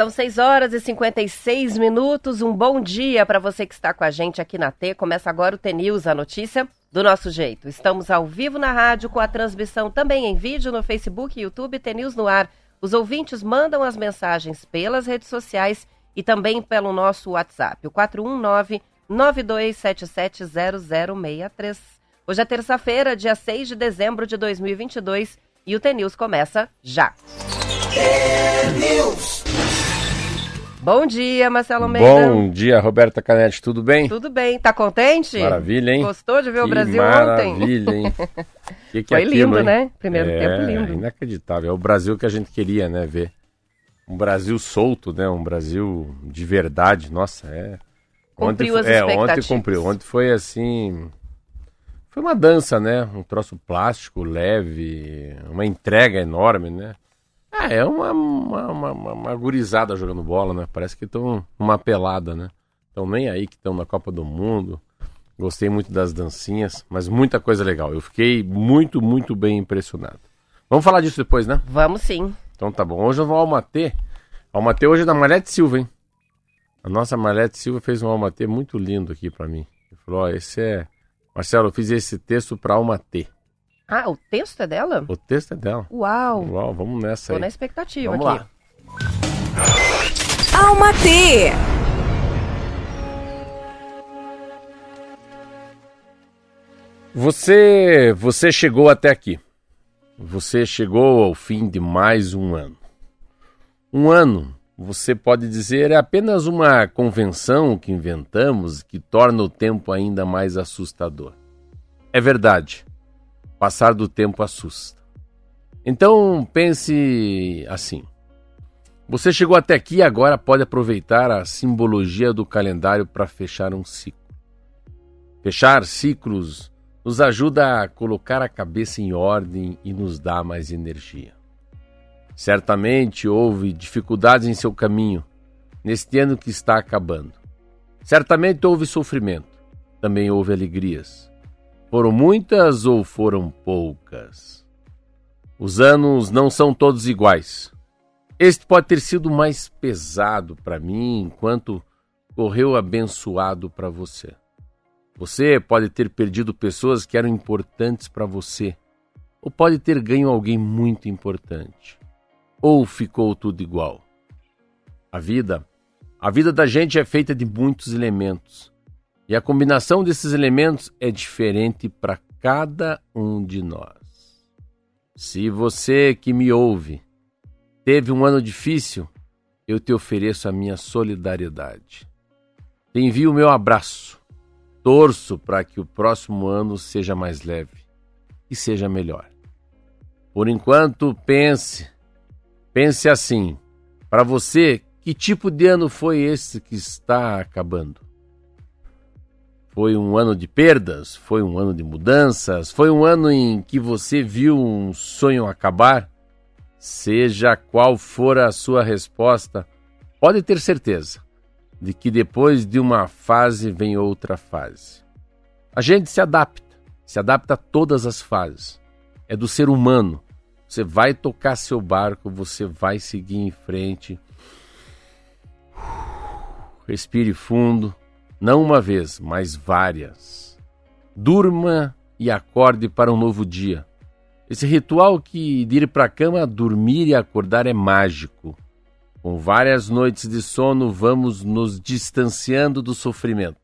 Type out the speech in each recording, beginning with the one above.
São 6 horas e 56 minutos. Um bom dia para você que está com a gente aqui na T. Começa agora o T-News, a notícia do nosso jeito. Estamos ao vivo na rádio com a transmissão também em vídeo no Facebook YouTube T-News no ar. Os ouvintes mandam as mensagens pelas redes sociais e também pelo nosso WhatsApp, o 419 92770063. Hoje é terça-feira, dia 6 de dezembro de 2022 e o T-News começa já. T-News. Bom dia, Marcelo Almeida. Bom dia, Roberta Canetti, tudo bem? Tudo bem, tá contente? Maravilha, hein? Gostou de ver que o Brasil maravilha, ontem? Maravilha, hein? que que Foi é aquilo, lindo, né? Primeiro é, tempo lindo. Inacreditável. É o Brasil que a gente queria, né, ver. Um Brasil solto, né? Um Brasil de verdade. Nossa, é. Cumpriu ontem, as é, ontem cumpriu. Ontem foi assim. Foi uma dança, né? Um troço plástico, leve, uma entrega enorme, né? Ah, é uma, uma, uma, uma, uma gurizada jogando bola, né? Parece que estão numa pelada, né? Estão nem aí que estão na Copa do Mundo. Gostei muito das dancinhas, mas muita coisa legal. Eu fiquei muito, muito bem impressionado. Vamos falar disso depois, né? Vamos sim. Então tá bom. Hoje eu vou ao Almatê. Almatê hoje é da Marlete Silva, hein? A nossa Marlete Silva fez um Almatê muito lindo aqui pra mim. Ele falou, ó, esse é... Marcelo, eu fiz esse texto pra Almatê. Ah, o texto é dela? O texto é dela. Uau! Uau, vamos nessa Tô aí. na expectativa Vamos aqui. lá. Alma T. Você, você chegou até aqui. Você chegou ao fim de mais um ano. Um ano, você pode dizer, é apenas uma convenção que inventamos que torna o tempo ainda mais assustador. É verdade. Passar do tempo assusta. Então pense assim. Você chegou até aqui e agora pode aproveitar a simbologia do calendário para fechar um ciclo. Fechar ciclos nos ajuda a colocar a cabeça em ordem e nos dá mais energia. Certamente houve dificuldades em seu caminho, neste ano que está acabando. Certamente houve sofrimento, também houve alegrias. Foram muitas ou foram poucas? Os anos não são todos iguais. Este pode ter sido mais pesado para mim, enquanto correu abençoado para você. Você pode ter perdido pessoas que eram importantes para você, ou pode ter ganho alguém muito importante, ou ficou tudo igual. A vida, a vida da gente é feita de muitos elementos, e a combinação desses elementos é diferente para cada um de nós. Se você que me ouve teve um ano difícil, eu te ofereço a minha solidariedade. Te envio o meu abraço Torço para que o próximo ano seja mais leve e seja melhor. Por enquanto, pense, pense assim: para você, que tipo de ano foi esse que está acabando? Foi um ano de perdas? Foi um ano de mudanças? Foi um ano em que você viu um sonho acabar? Seja qual for a sua resposta, pode ter certeza de que depois de uma fase vem outra fase. A gente se adapta, se adapta a todas as fases. É do ser humano. Você vai tocar seu barco, você vai seguir em frente. Respire fundo, não uma vez, mas várias. Durma e acorde para um novo dia. Esse ritual que de ir para a cama, dormir e acordar é mágico. Com várias noites de sono, vamos nos distanciando do sofrimento.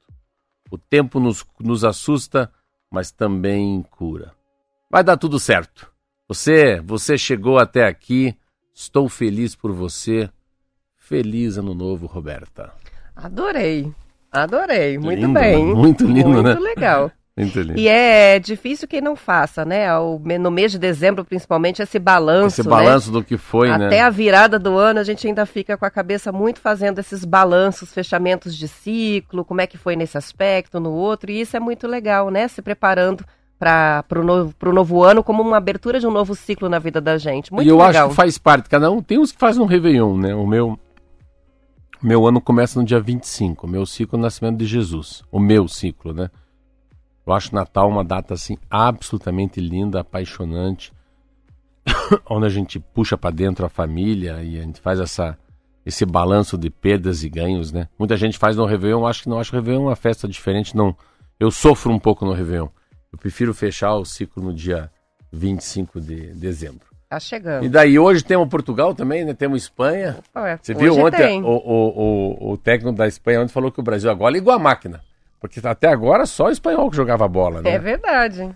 O tempo nos, nos assusta, mas também cura. Vai dar tudo certo. Você, você chegou até aqui. Estou feliz por você. Feliz ano novo, Roberta. Adorei. Adorei. Muito Lindo, bem. né? Muito lindo, Muito né? legal. Muito lindo. E é difícil quem não faça, né? Ao- No mês de dezembro, principalmente, esse balanço. Esse né? balanço do que foi, Até né? a virada do ano, a gente ainda fica com a cabeça muito fazendo esses balanços, fechamentos de ciclo, como é que foi nesse aspecto, no outro, e isso é muito legal, né? Se preparando para o novo, pro novo ano como uma abertura de um novo ciclo na vida da gente. Muito e eu legal. acho que faz parte. Cada um tem uns que fazem um Réveillon, né? O meu, meu ano começa no dia 25. O meu ciclo é nascimento de Jesus. O meu ciclo, né? Eu acho Natal uma data assim absolutamente linda, apaixonante, onde a gente puxa para dentro a família e a gente faz essa esse balanço de perdas e ganhos, né? Muita gente faz no Réveillon, acho que não acho o Réveillon é uma festa diferente, não. Eu sofro um pouco no Réveillon. Eu prefiro fechar o ciclo no dia 25 de dezembro. Tá chegando. E daí hoje temos Portugal também, né? Temos Espanha. Opa, é. Você viu ontem tem. o, o, o, o técnico da Espanha ontem falou que o Brasil agora ligou a máquina. Porque até agora só o espanhol que jogava bola, né? É verdade.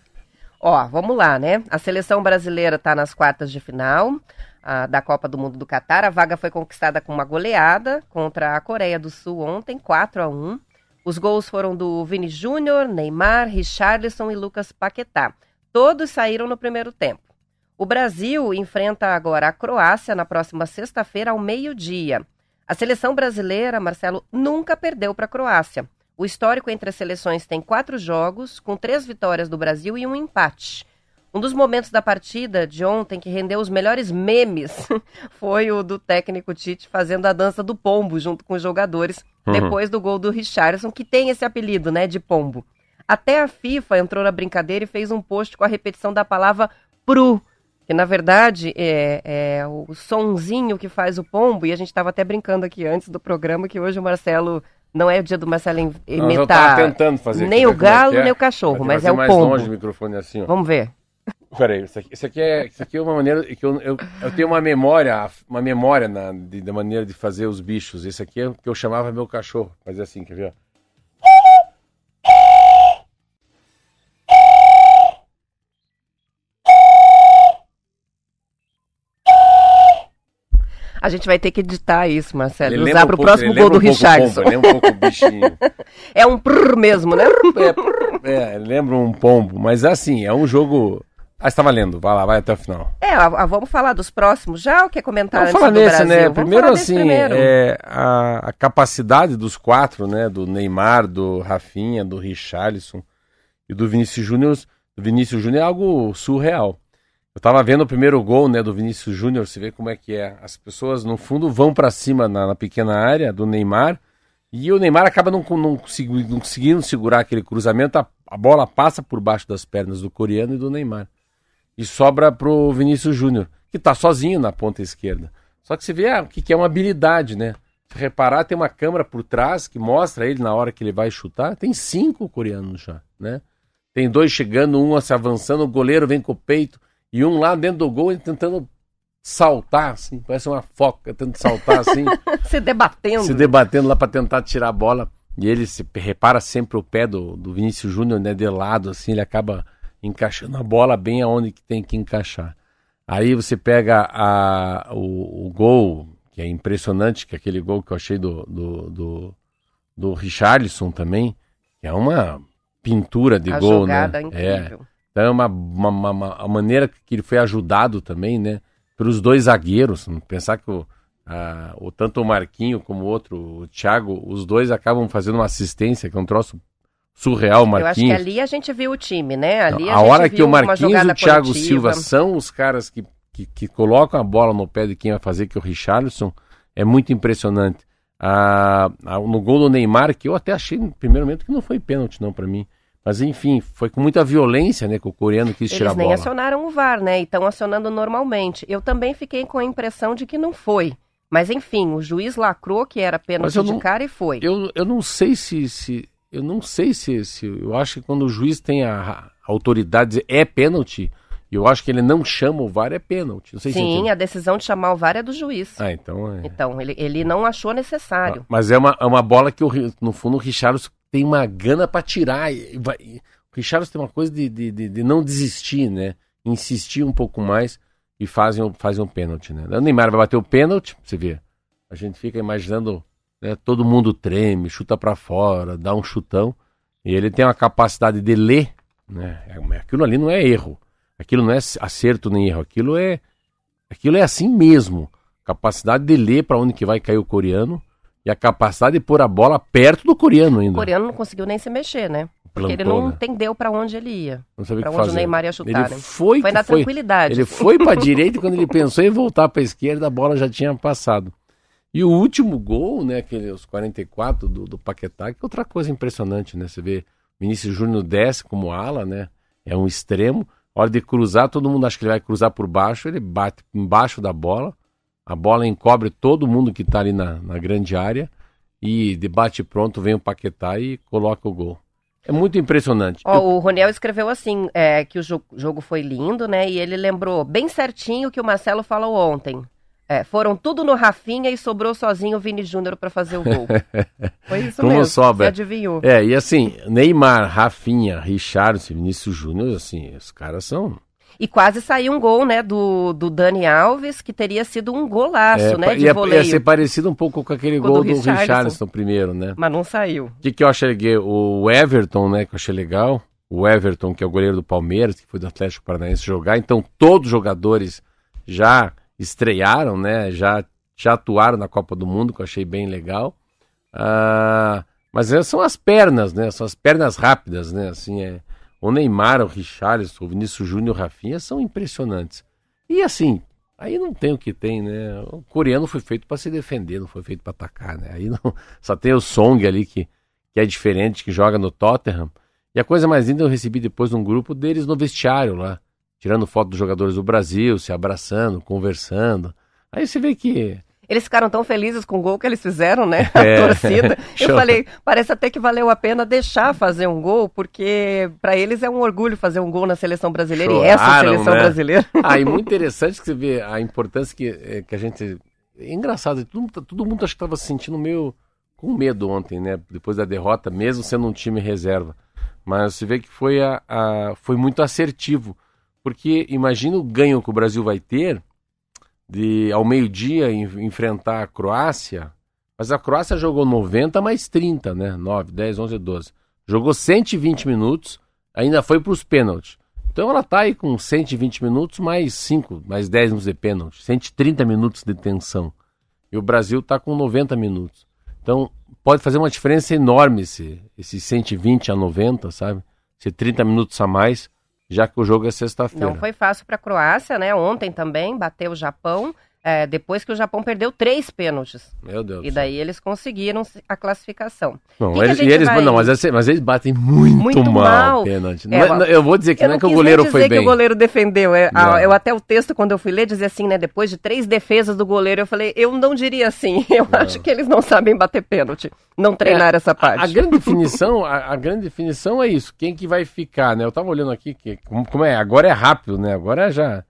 Ó, vamos lá, né? A seleção brasileira está nas quartas de final ah, da Copa do Mundo do Catar. A vaga foi conquistada com uma goleada contra a Coreia do Sul ontem, 4 a 1 Os gols foram do Vini Júnior, Neymar, Richarlison e Lucas Paquetá. Todos saíram no primeiro tempo. O Brasil enfrenta agora a Croácia na próxima sexta-feira ao meio-dia. A seleção brasileira, Marcelo, nunca perdeu para a Croácia. O histórico entre as seleções tem quatro jogos, com três vitórias do Brasil e um empate. Um dos momentos da partida de ontem que rendeu os melhores memes foi o do técnico Tite fazendo a dança do pombo junto com os jogadores, Uhum. depois do gol do Richarlison, que tem esse apelido, né, de pombo. Até a FIFA entrou na brincadeira e fez um post com a repetição da palavra pru, que na verdade é, é o sonzinho que faz o pombo, e a gente estava até brincando aqui antes do programa que hoje o Marcelo, não é o dia do Marcelo imitar tentando fazer. nem Quer o é galo, é? nem o cachorro, mas é o mais pombo. longe o microfone assim, ó. Vamos ver. Peraí, isso aqui, isso aqui é, isso aqui é uma maneira que eu, eu, eu tenho uma memória, uma memória na, de- da maneira de fazer os bichos. Esse aqui é o que eu chamava meu cachorro. Fazer assim, quer ver? A gente vai ter que editar isso, Marcelo. Ele usar para o um próximo gol do um Richardson. pombo, lembra um pouco bichinho. É um prrr mesmo, né? É, lembra um pombo, mas assim, é um jogo. Ah, está valendo, vai lá, vai até o final. É, a- a- vamos falar dos próximos já? O que comentar Vamos antes falar do nesse, Brasil? né? Vamos Primeiro, falar assim, primeiro. é, a, a capacidade dos quatro, né? Do Neymar, do Rafinha, do Richarlison e do Vinícius Júnior. Vinícius Júnior é algo surreal. Eu tava vendo o primeiro gol, né, do Vinícius Júnior, você vê como é que é. As pessoas, no fundo, vão para cima na, na pequena área do Neymar e o Neymar acaba não, não, consegui- não conseguindo segurar aquele cruzamento, a, a bola passa por baixo das pernas do coreano e do Neymar. E sobra pro Vinícius Júnior, que tá sozinho na ponta esquerda. Só que você vê ah, o que, que é uma habilidade, né? Se reparar, tem uma câmera por trás que mostra ele na hora que ele vai chutar. Tem cinco coreanos já, né? Tem dois chegando, um se avançando, o goleiro vem com o peito e um lá dentro do gol tentando saltar, assim, parece uma foca tentando saltar assim Se debatendo. se debatendo lá para tentar tirar a bola. E ele se repara sempre o pé do, do Vinícius Júnior, né, de lado, assim, ele acaba encaixando a bola bem aonde que tem que encaixar. Aí você pega a, o, o gol, que é impressionante, que é aquele gol que eu achei do, do, do, do Richarlison também, que é uma pintura de a gol, né? incrível. Então é uma, uma, uma- uma- a maneira que ele foi ajudado também, né? Pelos dois zagueiros. Pensar que o, a- o, tanto o Marquinho como o outro, o Thiago, os dois acabam fazendo uma assistência, que é um troço surreal, o Eu acho que Marquinhos. ali a gente viu o time, né? Ali a, a gente hora que o Marquinhos e o Thiago coletiva. Silva são os caras que, que, que colocam a bola no pé de quem vai fazer, que é o Richarlison, é muito impressionante. Ah, no gol do Neymar, que eu até achei no primeiro momento que não foi pênalti não para mim. Mas enfim, foi com muita violência, né, que o coreano quis tirar Eles a nem bola. acionaram o VAR, né? E estão acionando normalmente. Eu também fiquei com a impressão de que não foi. Mas enfim, o juiz lacrou que era pênalti eu de não- cara e foi. Eu, eu não sei se, se eu não sei se, se eu acho que quando o juiz tem a, a autoridade de dizer é pênalti, eu acho que ele não chama o VAR é pênalti. Não sei se Sim, entende. a decisão de chamar o VAR é do juiz. Ah, então é. Então, ele, ele não achou necessário. Mas é uma, é uma bola que o no fundo o Richarlison tem uma gana para tirar. vai- O Richarlison tem uma coisa de, de, de, de não desistir, né? Insistir um pouco mais e fazem, fazem um pênalti, né? O Neymar vai bater o pênalti, você vê. A gente fica imaginando, né, todo mundo treme, chuta para fora, dá um chutão. E ele tem uma capacidade de ler, né? É- Aquilo ali não é erro. Aquilo não é acerto nem erro. Aquilo é aquilo é assim mesmo. Capacidade de ler para onde que vai cair o coreano e a capacidade de pôr a bola perto do coreano O ainda. coreano não conseguiu nem se mexer, né? Porque ele Plantou, não né? entendeu pra onde ele ia. Não sabia o Pra onde fazer. o Neymar ia chutar, Ele né? foi, Foi na foi, tranquilidade. ele foi para direita e quando ele pensou em voltar para esquerda, a bola já tinha passado. E o último gol, né, aquele, os 44 do, do Paquetá, que é outra coisa impressionante, né? Você vê Vinícius Júnior desce como ala, né? É um extremo. Hora de cruzar, todo mundo acha que ele vai cruzar por baixo, ele bate embaixo da bola A bola encobre todo mundo que está ali na, na grande área e debate pronto vem o Paquetá e coloca o gol. É muito impressionante. Ó, Eu... O Roniel escreveu assim, é, que o jogo, jogo foi lindo, né? E ele lembrou bem certinho o que o Marcelo falou ontem. É, foram tudo no Rafinha e sobrou sozinho o Vini Júnior para fazer o gol. Foi isso Como mesmo. Sobra. Você adivinhou. É, e assim, Neymar, Rafinha, Richardson, Vinícius Júnior, assim, os caras são e quase saiu um gol, né, do, do Dani Alves, que teria sido um golaço, é, né, de ia, voleio. Ia ser parecido um pouco com aquele gol do, do Richarlison. Richarlison primeiro, né? Mas não saiu. O que, que eu achei? O Everton, né, que eu achei legal. O Everton, que é o goleiro do Palmeiras, que foi do Atlético Paranaense jogar. Então, todos os jogadores já estrearam, né, já, já atuaram na Copa do Mundo, que eu achei bem legal. Ah, mas são as pernas, né, são as pernas rápidas, né, assim, é o Neymar, o Richarlison, o Vinícius Júnior, o Rafinha são impressionantes. E assim, aí não tem o que tem, né? O coreano foi feito para se defender, não foi feito para atacar, né? Aí não, só tem o Song ali que, que é diferente, que joga no Tottenham. E a coisa mais linda eu recebi depois num grupo deles no vestiário lá, tirando foto dos jogadores do Brasil, se abraçando, conversando. Aí você vê que eles ficaram tão felizes com o gol que eles fizeram, né? A é. torcida. Eu falei, parece até que valeu a pena deixar fazer um gol, porque para eles é um orgulho fazer um gol na seleção brasileira Choraram, e essa seleção né? brasileira. Ah, e muito interessante que você vê a importância que, é, que a gente. É engraçado, todo, todo mundo acho que estava se sentindo meio com medo ontem, né? Depois da derrota, mesmo sendo um time reserva. Mas você vê que foi, a, a foi muito assertivo. Porque imagina o ganho que o Brasil vai ter de ao meio-dia enfrentar a Croácia, mas a Croácia jogou 90 mais 30, né? 9, 10, 11, 12. Jogou 120 minutos, ainda foi para os pênaltis. Então ela tá aí com 120 minutos mais 5, mais 10 minutos de pênalti, 130 minutos de tensão. E o Brasil tá com 90 minutos. Então pode fazer uma diferença enorme esse, esse 120 a 90, sabe? Se 30 minutos a mais já que o jogo é sexta-feira. Não foi fácil para a Croácia, né? Ontem também bateu o Japão. É, depois que o Japão perdeu três pênaltis. Meu Deus. E daí eles conseguiram a classificação. Não, que eles, que eles vai... não mas, mas, eles batem muito, muito mal, mal. pênalti. É, não, é, eu vou dizer que não é que o goleiro foi bem. que o goleiro defendeu. É, a, eu até o texto, quando eu fui ler, dizia assim, né? Depois de três defesas do goleiro, eu falei, eu não diria assim. Eu não. acho que eles não sabem bater pênalti. Não treinar é, essa parte. A, a grande definição, a, a, grande definição é isso. Quem que vai ficar, né? Eu tava olhando aqui, que, como, como é? Agora é rápido, né? Agora já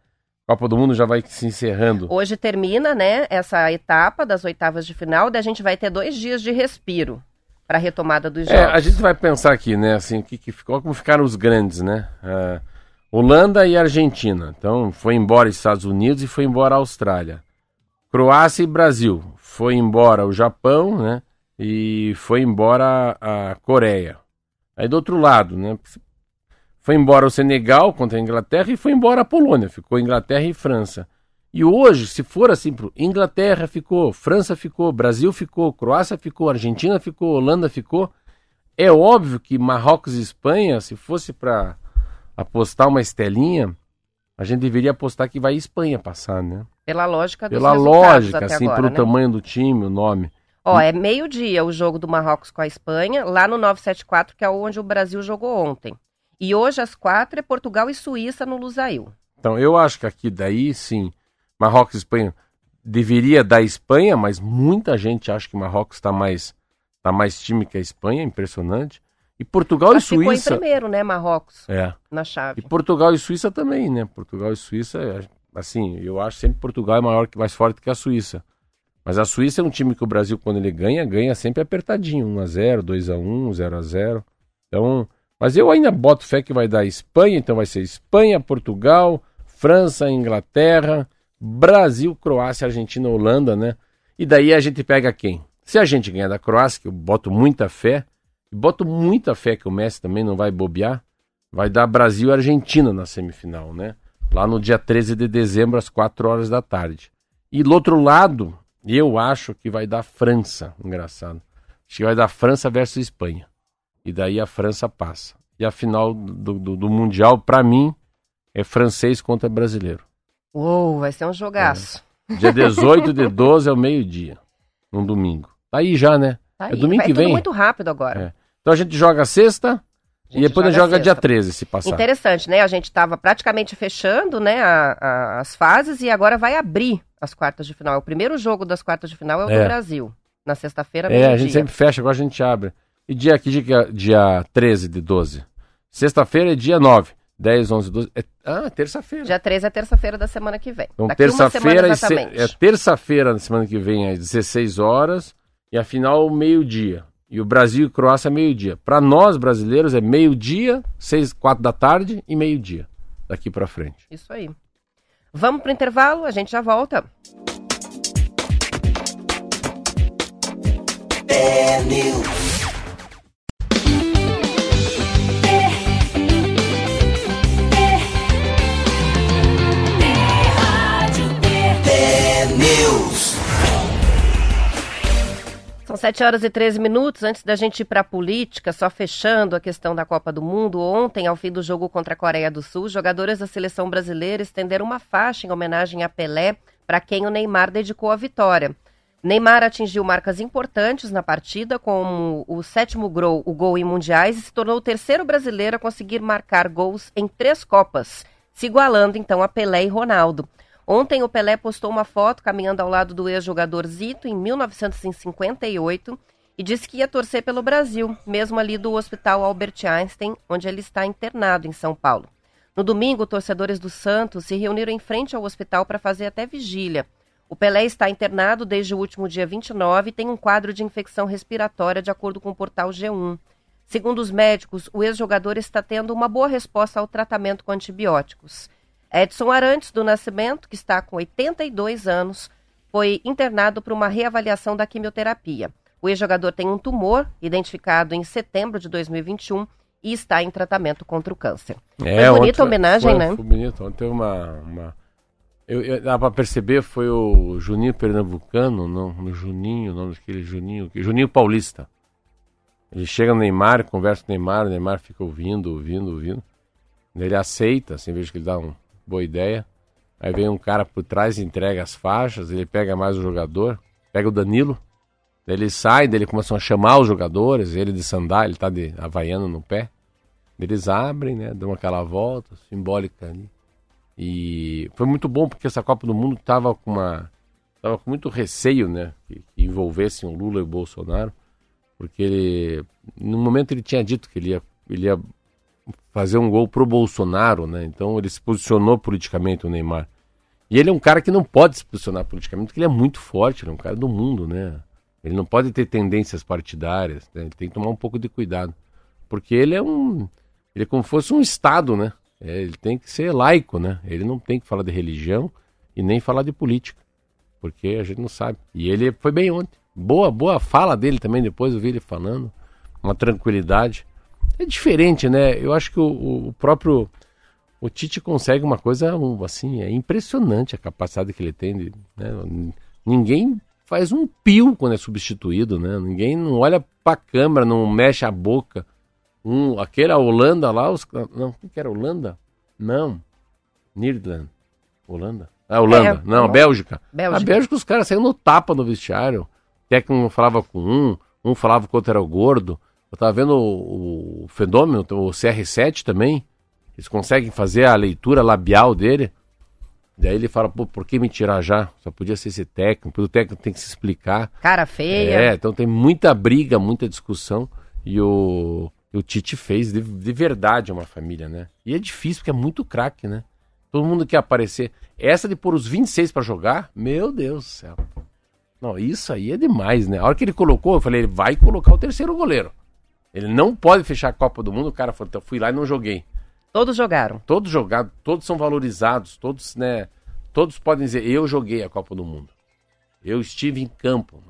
Copa do Mundo já vai se encerrando. Hoje termina, né, essa etapa das oitavas de final, daí a gente vai ter dois dias de respiro para a retomada dos jogos. É, a gente vai pensar aqui, né, assim, que, que ficou, como ficaram os grandes, né? Uh, Holanda e Argentina. Então, foi embora Estados Unidos e foi embora a Austrália. Croácia e Brasil. Foi embora o Japão, né? E foi embora a Coreia. Aí do outro lado, né? Foi embora o Senegal contra a Inglaterra e foi embora a Polônia. Ficou Inglaterra e França. E hoje, se for assim, Inglaterra ficou, França ficou, Brasil ficou, Croácia ficou, Argentina ficou, Holanda ficou. É óbvio que Marrocos e Espanha, se fosse para apostar uma estelinha, a gente deveria apostar que vai Espanha passar, né? Pela lógica dos Pela lógica, assim, agora, pelo né? tamanho do time, o nome. Ó, é meio-dia o jogo do Marrocos com a Espanha, lá no 974, que é onde o Brasil jogou ontem. E hoje, às quatro, é Portugal e Suíça no Lusail. Então, eu acho que aqui daí, sim, Marrocos e Espanha deveria dar Espanha, mas muita gente acha que Marrocos está mais, tá mais time que a Espanha, impressionante. E Portugal Mas e Suíça. Ficou em primeiro, né, Marrocos? É. Na chave. E Portugal e Suíça também, né? Portugal e Suíça, assim, eu acho sempre Portugal é maior que mais forte que a Suíça. Mas a Suíça é um time que o Brasil, quando ele ganha, ganha sempre apertadinho. 1x0, 2x1, 0x0. Então, mas eu ainda boto fé que vai dar Espanha, então vai ser Espanha, Portugal, França, Inglaterra, Brasil, Croácia, Argentina, Holanda, né? E daí a gente pega quem? Se a gente ganhar da Croácia, que eu boto muita fé, e boto muita fé que o Messi também não vai bobear, vai dar Brasil e Argentina na semifinal, né? Lá no dia 13 de dezembro, às 4 horas da tarde. E do outro lado, eu acho que vai dar França, engraçado. Acho que vai dar França versus Espanha. E daí a França passa. E a final do, do, do Mundial, para mim, é francês contra brasileiro. Uou, vai ser um jogaço. É. Dia 18 de 12 ao meio-dia, num domingo. Tá aí já, né? Tá é domingo vai que vem. muito rápido agora. É. Então a gente joga sexta, E depois joga, joga dia 13, se passar. Interessante, né? A gente estava praticamente fechando né, a, a, as fases e agora vai abrir as quartas de final. O primeiro jogo das quartas de final é o é. do Brasil. Na sexta-feira, É, a gente sempre fecha, agora a gente abre. E dia aqui, dia, dia 13 de 12. Sexta-feira é dia 9. 10, 11, 12. É, ah, terça-feira. Dia 13 é terça-feira da semana que vem. Então, terça-feira é terça-feira da semana que vem, às 16 horas. E a final, meio-dia. E o Brasil e Croácia, meio-dia. Para nós, brasileiros, é meio-dia, 6, 4 da tarde e meio-dia. Daqui para frente. Isso aí. Vamos para o intervalo, a gente já volta. É São 7 horas e 13 minutos. Antes da gente ir para a política, só fechando a questão da Copa do Mundo, ontem, ao fim do jogo contra a Coreia do Sul, jogadores da seleção brasileira estenderam uma faixa em homenagem a Pelé, para quem o Neymar dedicou a vitória. Neymar atingiu marcas importantes na partida, como o sétimo gol, o gol em mundiais, e se tornou o terceiro brasileiro a conseguir marcar gols em três Copas, se igualando então a Pelé e Ronaldo. Ontem o Pelé postou uma foto caminhando ao lado do ex-jogador Zito em 1958 e disse que ia torcer pelo Brasil, mesmo ali do Hospital Albert Einstein, onde ele está internado em São Paulo. No domingo, torcedores do Santos se reuniram em frente ao hospital para fazer até vigília. O Pelé está internado desde o último dia 29 e tem um quadro de infecção respiratória, de acordo com o portal G1. Segundo os médicos, o ex-jogador está tendo uma boa resposta ao tratamento com antibióticos. Edson Arantes do Nascimento, que está com 82 anos, foi internado para uma reavaliação da quimioterapia. O ex-jogador tem um tumor, identificado em setembro de 2021, e está em tratamento contra o câncer. É, foi bonita a homenagem, foi, né? Foi bonito. Ontem uma... uma... Eu, eu, dá para perceber, foi o Juninho Pernambucano, não, no Juninho, o nome daquele Juninho, Juninho Paulista. Ele chega no Neymar, conversa com o Neymar, o Neymar fica ouvindo, ouvindo, ouvindo. Ele aceita, assim, vejo que ele dá um, boa ideia. Aí vem um cara por trás entrega as faixas, ele pega mais o jogador, pega o Danilo, daí ele sai, daí ele começam a chamar os jogadores, ele de sandália, ele tá de havaiano no pé. Eles abrem, né, dão aquela volta simbólica ali. E foi muito bom porque essa Copa do Mundo tava com uma tava com muito receio, né, que, que envolvessem o Lula e o Bolsonaro, porque ele no momento ele tinha dito que ele ia ele ia fazer um gol pro Bolsonaro, né? Então ele se posicionou politicamente, o Neymar. E ele é um cara que não pode se posicionar politicamente, porque ele é muito forte, ele é um cara do mundo, né? Ele não pode ter tendências partidárias, né? ele tem que tomar um pouco de cuidado. Porque ele é um. Ele é como se fosse um Estado, né? É, ele tem que ser laico, né? Ele não tem que falar de religião e nem falar de política. Porque a gente não sabe. E ele foi bem ontem. Boa, boa fala dele também, depois eu vi ele falando. Uma tranquilidade é diferente, né? Eu acho que o, o próprio o Tite consegue uma coisa assim, é impressionante a capacidade que ele tem. De, né? Ninguém faz um pio quando é substituído, né? Ninguém não olha para a câmera, não mexe a boca. Um, aquele a Holanda lá, os, não, o que era Holanda? Não, Nirland, Holanda. Ah, Holanda, é, não, Bélgica. Bélgica. A Bélgica os caras saíram no tapa no vestiário. O técnico falava com um, um falava que o outro era o gordo. Eu tava vendo o, o fenômeno, o CR7 também. Eles conseguem fazer a leitura labial dele. Daí ele fala, pô, por que me tirar já? Só podia ser esse técnico, o técnico tem que se explicar. Cara feia. É, então tem muita briga, muita discussão. E o, o Tite fez de, de verdade uma família, né? E é difícil, porque é muito craque, né? Todo mundo quer aparecer. Essa de pôr os 26 para jogar, meu Deus do céu. Não, isso aí é demais, né? A hora que ele colocou, eu falei, ele vai colocar o terceiro goleiro. Ele não pode fechar a Copa do Mundo. O cara falou, então, fui lá e não joguei. Todos jogaram. Todos jogaram, todos são valorizados, todos, né? Todos podem dizer, eu joguei a Copa do Mundo. Eu estive em campo.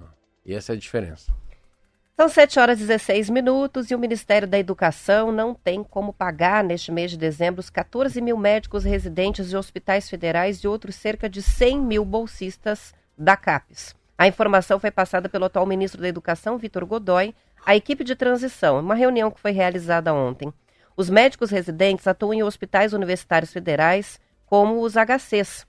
E essa é a diferença. São 7 horas e 16 minutos e o Ministério da Educação não tem como pagar neste mês de dezembro os 14 mil médicos residentes de hospitais federais e outros cerca de 100 mil bolsistas da CAPES. A informação foi passada pelo atual ministro da Educação, Vitor Godoy, a equipe de transição, uma reunião que foi realizada ontem. Os médicos residentes atuam em hospitais universitários federais, como os HCs.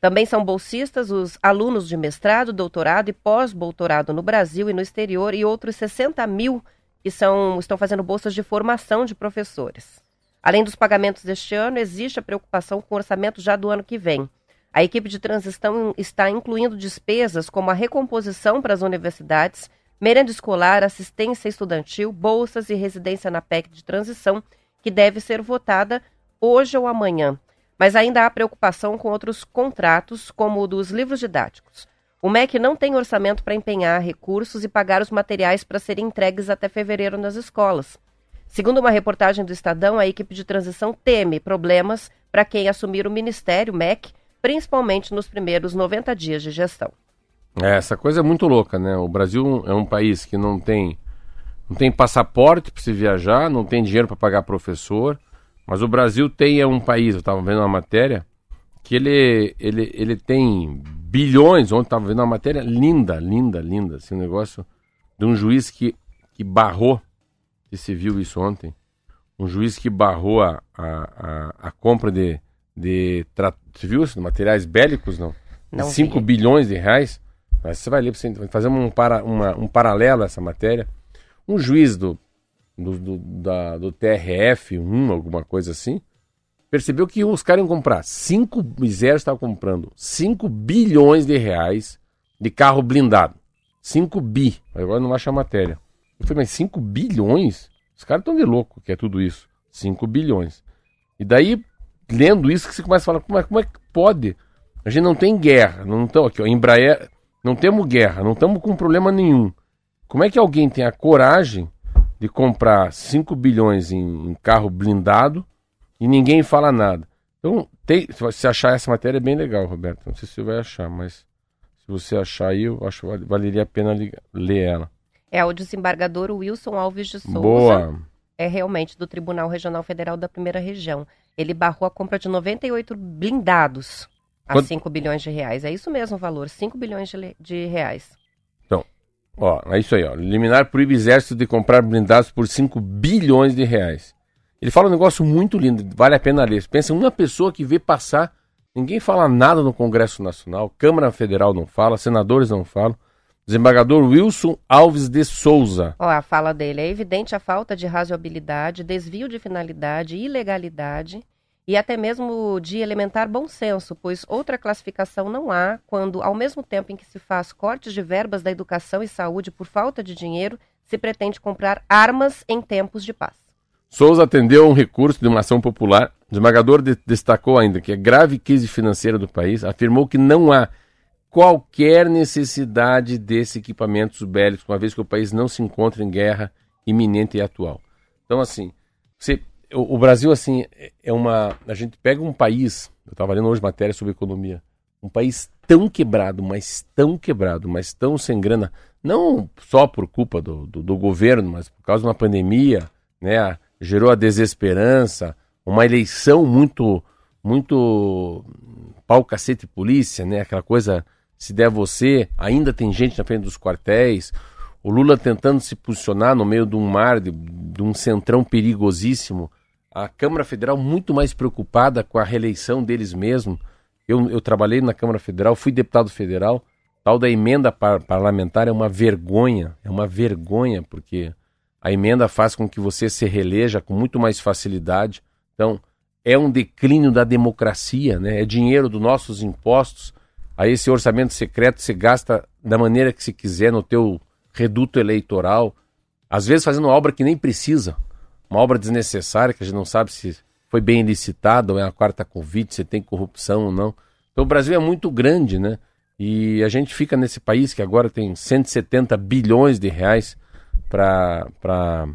Também são bolsistas os alunos de mestrado, doutorado e pós-doutorado no Brasil e no exterior e outros 60 mil que são, estão fazendo bolsas de formação de professores. Além dos pagamentos deste ano, existe a preocupação com o orçamento já do ano que vem. A equipe de transição está incluindo despesas como a recomposição para as universidades, merenda escolar, assistência estudantil, bolsas e residência na PEC de transição, que deve ser votada hoje ou amanhã. Mas ainda há preocupação com outros contratos, como o dos livros didáticos. O MEC não tem orçamento para empenhar recursos e pagar os materiais para serem entregues até fevereiro nas escolas. Segundo uma reportagem do Estadão, a equipe de transição teme problemas para quem assumir o ministério, MEC, principalmente nos primeiros 90 dias de gestão. É, essa coisa é muito louca, né? O Brasil é um país que não tem não tem passaporte para se viajar, não tem dinheiro para pagar professor, mas o Brasil tem é um país, eu estava vendo uma matéria, que ele, ele, ele tem bilhões, ontem estava vendo uma matéria linda, linda, linda, assim, um negócio de um juiz que, que barrou, e se viu isso ontem, um juiz que barrou a, a, a, a compra de, de você viu isso? Materiais bélicos, não? não 5 vi. bilhões de reais. Mas você vai ler, fazer um, para, uma, um paralelo a essa matéria. Um juiz do, do, do, da, do TRF, um, alguma coisa assim, percebeu que os caras iam comprar 5, o exército estava comprando 5 bilhões de reais de carro blindado. 5 bi. Agora não acha a matéria. Eu falei, mas 5 bilhões? Os caras estão de louco que é tudo isso. 5 bilhões. E daí lendo isso que você começa a falar, como é, como é que pode? A gente não tem guerra, não estamos aqui, ó, Embraer, não temos guerra, não estamos com problema nenhum. Como é que alguém tem a coragem de comprar 5 bilhões em, em, carro blindado e ninguém fala nada? Então, tem, se você achar essa matéria é bem legal, Roberto. Não sei se você vai achar, mas se você achar aí, eu acho que valeria a pena ler ela. É o desembargador Wilson Alves de Souza. Boa. É realmente do Tribunal Regional Federal da Primeira Região ele barrou a compra de 98 blindados a Quanto... 5 bilhões de reais. É isso mesmo o valor, 5 bilhões de, de reais. Então, ó, é isso aí, ó. Liminar proíbe exército de comprar blindados por 5 bilhões de reais. Ele fala um negócio muito lindo, vale a pena ler. Pensa, uma pessoa que vê passar, ninguém fala nada no Congresso Nacional, Câmara Federal não fala, senadores não falam. Desembargador Wilson Alves de Souza. Ó, a fala dele é evidente a falta de razoabilidade, desvio de finalidade, ilegalidade e até mesmo de elementar bom senso, pois outra classificação não há quando, ao mesmo tempo em que se faz cortes de verbas da educação e saúde por falta de dinheiro, se pretende comprar armas em tempos de paz. Souza atendeu a um recurso de uma ação popular. O desembargador de destacou ainda que a grave crise financeira do país afirmou que não há qualquer necessidade desses equipamentos bélicos, uma vez que o país não se encontra em guerra iminente e atual. Então, assim, você, o, Brasil, assim, é uma. A gente pega um país, eu estava lendo hoje matéria sobre economia, um país tão quebrado, mas tão quebrado, mas tão sem grana, não só por culpa do, do, do governo, mas por causa de uma pandemia, né? Gerou a desesperança, uma eleição muito, muito pau cacete polícia, né? Aquela coisa se der você, ainda tem gente na frente dos quartéis. O Lula tentando se posicionar no meio de um mar, de, de um centrão perigosíssimo. A Câmara Federal muito mais preocupada com a reeleição deles mesmos. Eu, eu trabalhei na Câmara Federal, fui deputado federal. Tal da emenda par parlamentar é uma vergonha, é uma vergonha, porque a emenda faz com que você se reeleja com muito mais facilidade. Então, é um declínio da democracia, né? é dinheiro dos nossos impostos Aí esse orçamento secreto se gasta da maneira que se quiser no teu reduto eleitoral, às vezes fazendo obra que nem precisa, uma obra desnecessária que a gente não sabe se foi bem licitada ou é a quarta convite, se tem corrupção ou não. Então o Brasil é muito grande, né? E a gente fica nesse país que agora tem 170 bilhões de reais para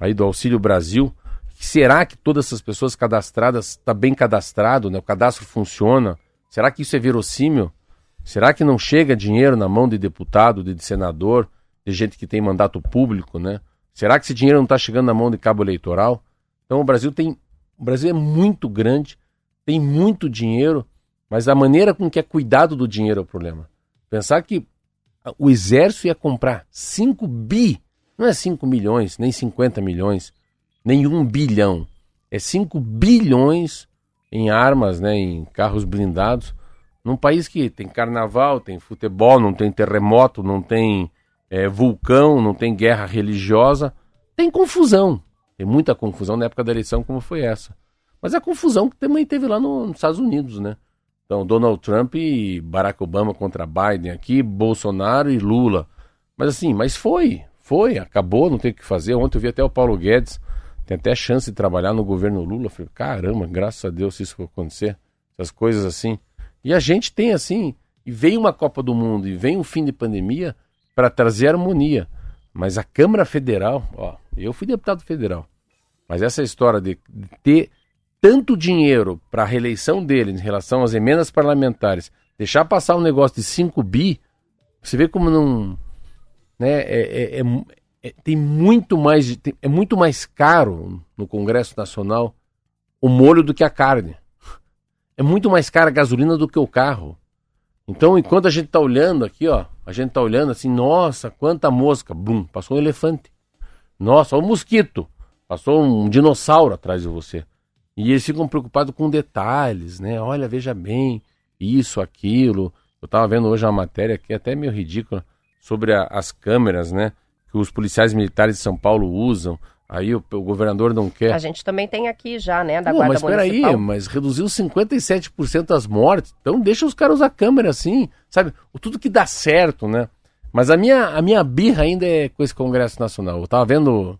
aí do Auxílio Brasil. Será que todas essas pessoas cadastradas está bem cadastrado, né? O cadastro funciona? Será que isso é verossímil? Será que não chega dinheiro na mão de deputado, de senador, de gente que tem mandato público, né? Será que esse dinheiro não está chegando na mão de cabo eleitoral? Então o Brasil tem, o Brasil é muito grande, tem muito dinheiro, mas a maneira com que é cuidado do dinheiro é o problema. Pensar que o exército ia comprar 5 bi, não é 5 milhões, nem 50 milhões, nem 1 bilhão. É 5 bilhões em armas, né, em carros blindados, num país que tem carnaval, tem futebol, não tem terremoto, não tem é, vulcão, não tem guerra religiosa, Tem confusão. Tem muita confusão na época da eleição, como foi essa. Mas a confusão que também teve lá no, nos Estados Unidos, né? Então, Donald Trump e Barack Obama contra Biden aqui, Bolsonaro e Lula. Mas assim, mas foi, foi, acabou, não tem o que fazer. Ontem eu vi até o Paulo Guedes, tem até chance de trabalhar no governo Lula. falei, caramba, graças a Deus se isso for acontecer, essas coisas assim. E a gente tem assim, e veio uma Copa do Mundo e vem um fim de pandemia para trazer harmonia. Mas a Câmara Federal, ó, eu fui deputado federal, mas essa história de ter tanto dinheiro para a reeleição dele em relação às emendas parlamentares, deixar passar um negócio de 5 bi, você vê como não. Né, é, é, é, é tem muito mais. Tem, é muito mais caro no Congresso Nacional o molho do que a carne. É muito mais cara a gasolina do que o carro. Então, enquanto a gente está olhando aqui, ó, a gente está olhando assim, nossa, quanta mosca, bum, passou um elefante. Nossa, um mosquito, passou um dinossauro atrás de você. E eles ficam preocupados com detalhes, né? Olha, veja bem, isso, aquilo. Eu estava vendo hoje uma matéria que é até meio ridícula sobre a, as câmeras, né? Que os policiais militares de São Paulo usam. Aí o, o, governador não quer. A gente também tem aqui já, né? Da Pô, Guarda mas peraí, mas reduziu 57% das mortes. Então deixa os caras usar câmera assim, sabe? Tudo que dá certo, né? Mas a minha, a minha birra ainda é com esse Congresso Nacional. Eu tava vendo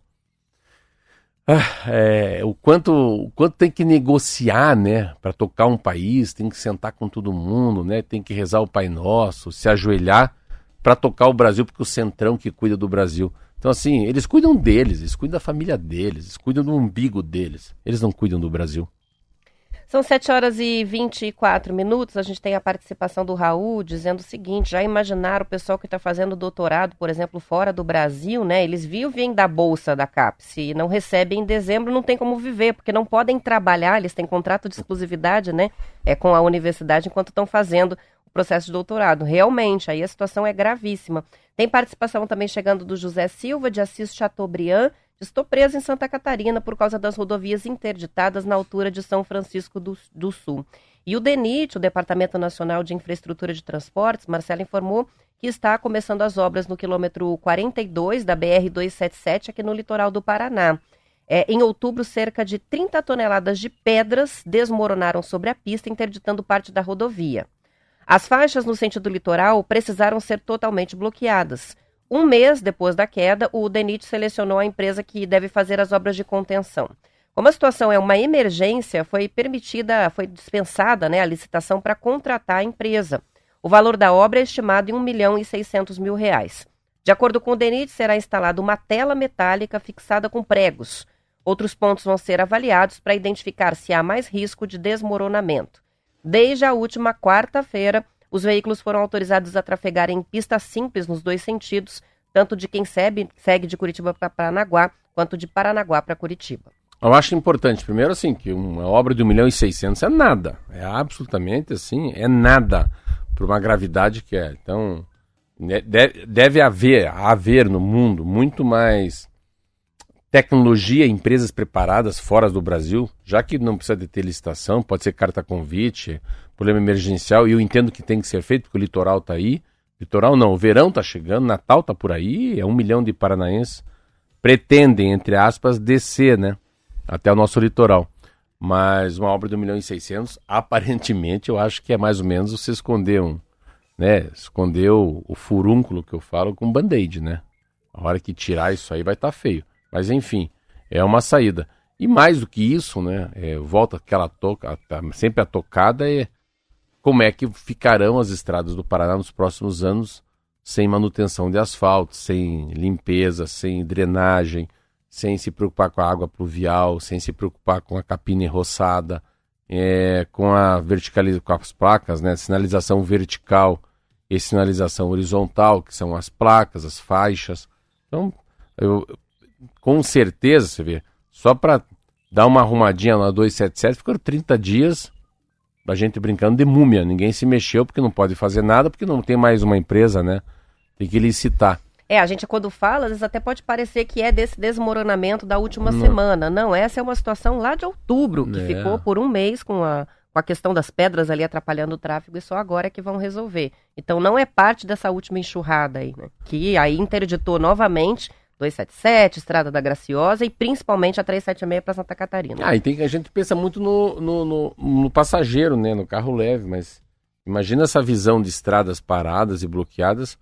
ah, é, o, quanto, o quanto tem que negociar, né, para tocar um país, tem que sentar com todo mundo, né, tem que rezar o Pai Nosso, se ajoelhar para tocar o Brasil, porque o Centrão que cuida do Brasil. Então, assim, eles cuidam deles, eles cuidam da família deles, eles cuidam do umbigo deles, eles não cuidam do Brasil. São 7 horas e 24 minutos. A gente tem a participação do Raul dizendo o seguinte: já imaginaram o pessoal que está fazendo doutorado, por exemplo, fora do Brasil, né? Eles vivem da bolsa da CAPES e não recebem em dezembro, não tem como viver, porque não podem trabalhar, eles têm contrato de exclusividade, né? É com a universidade enquanto estão fazendo o processo de doutorado. Realmente, aí a situação é gravíssima. Tem participação também chegando do José Silva, de Assis Chateaubriand Estou preso em Santa Catarina por causa das rodovias interditadas na altura de São Francisco do, do Sul. E o DENIT, o Departamento Nacional de Infraestrutura de Transportes, Marcelo informou que está começando as obras no quilômetro 42 da BR-277 aqui no litoral do Paraná. É, em outubro, cerca de 30 toneladas de pedras desmoronaram sobre a pista, interditando parte da rodovia. As faixas no sentido litoral precisaram ser totalmente bloqueadas. Um mês depois da queda, o DENIT selecionou a empresa que deve fazer as obras de contenção. Como a situação é uma emergência, foi permitida, foi dispensada né, a licitação para contratar a empresa. O valor da obra é estimado em 1 milhão e 600 mil reais. De acordo com o DENIT, será instalada uma tela metálica fixada com pregos. Outros pontos vão ser avaliados para identificar se há mais risco de desmoronamento. Desde a última quarta-feira, os veículos foram autorizados a trafegar em pista simples nos dois sentidos, tanto de quem segue, de Curitiba para Paranaguá, quanto de Paranaguá para Curitiba. Eu acho importante, primeiro assim, que uma obra de 1 milhão e 600 é nada. É absolutamente assim, é nada para uma gravidade que é. Então, né, deve haver, haver no mundo muito mais tecnologia, empresas preparadas fora do Brasil, já que não precisa de ter licitação, pode ser carta convite, problema emergencial, e eu entendo que tem que ser feito, porque o litoral está aí. Litoral não, o verão está chegando, Natal está por aí, é um milhão de paranaenses pretendem, entre aspas, descer, né? Até o nosso litoral. Mas uma obra de um milhão e seiscentos, aparentemente, eu acho que é mais ou menos você esconder um, né? Esconder o, o furúnculo que eu falo com band-aid, né? A hora que tirar isso aí vai estar tá feio. Mas enfim, é uma saída. E mais do que isso, né? É, volta aquela toca, sempre a tocada é como é que ficarão as estradas do Paraná nos próximos anos sem manutenção de asfalto, sem limpeza, sem drenagem, sem se preocupar com a água pluvial, sem se preocupar com a capina enroçada, é, com a verticalização, com as placas, né, sinalização vertical e sinalização horizontal, que são as placas, as faixas. Então, eu, com certeza, você vê, só para dar uma arrumadinha na 277, ficaram 30 dias a gente brincando de múmia. Ninguém se mexeu porque não pode fazer nada, porque não tem mais uma empresa, né? Tem que licitar. É, a gente quando fala, às vezes até pode parecer que é desse desmoronamento da última não. semana. Não, essa é uma situação lá de outubro, que é. ficou por um mês com a, com a questão das pedras ali atrapalhando o tráfego e só agora é que vão resolver. Então não é parte dessa última enxurrada aí, né? Que aí interditou novamente 277, Estrada da Graciosa e principalmente a 376 para Santa Catarina. Ah, e tem, a gente pensa muito no, no, no, no, passageiro, né, no carro leve, mas imagina essa visão de estradas paradas e bloqueadas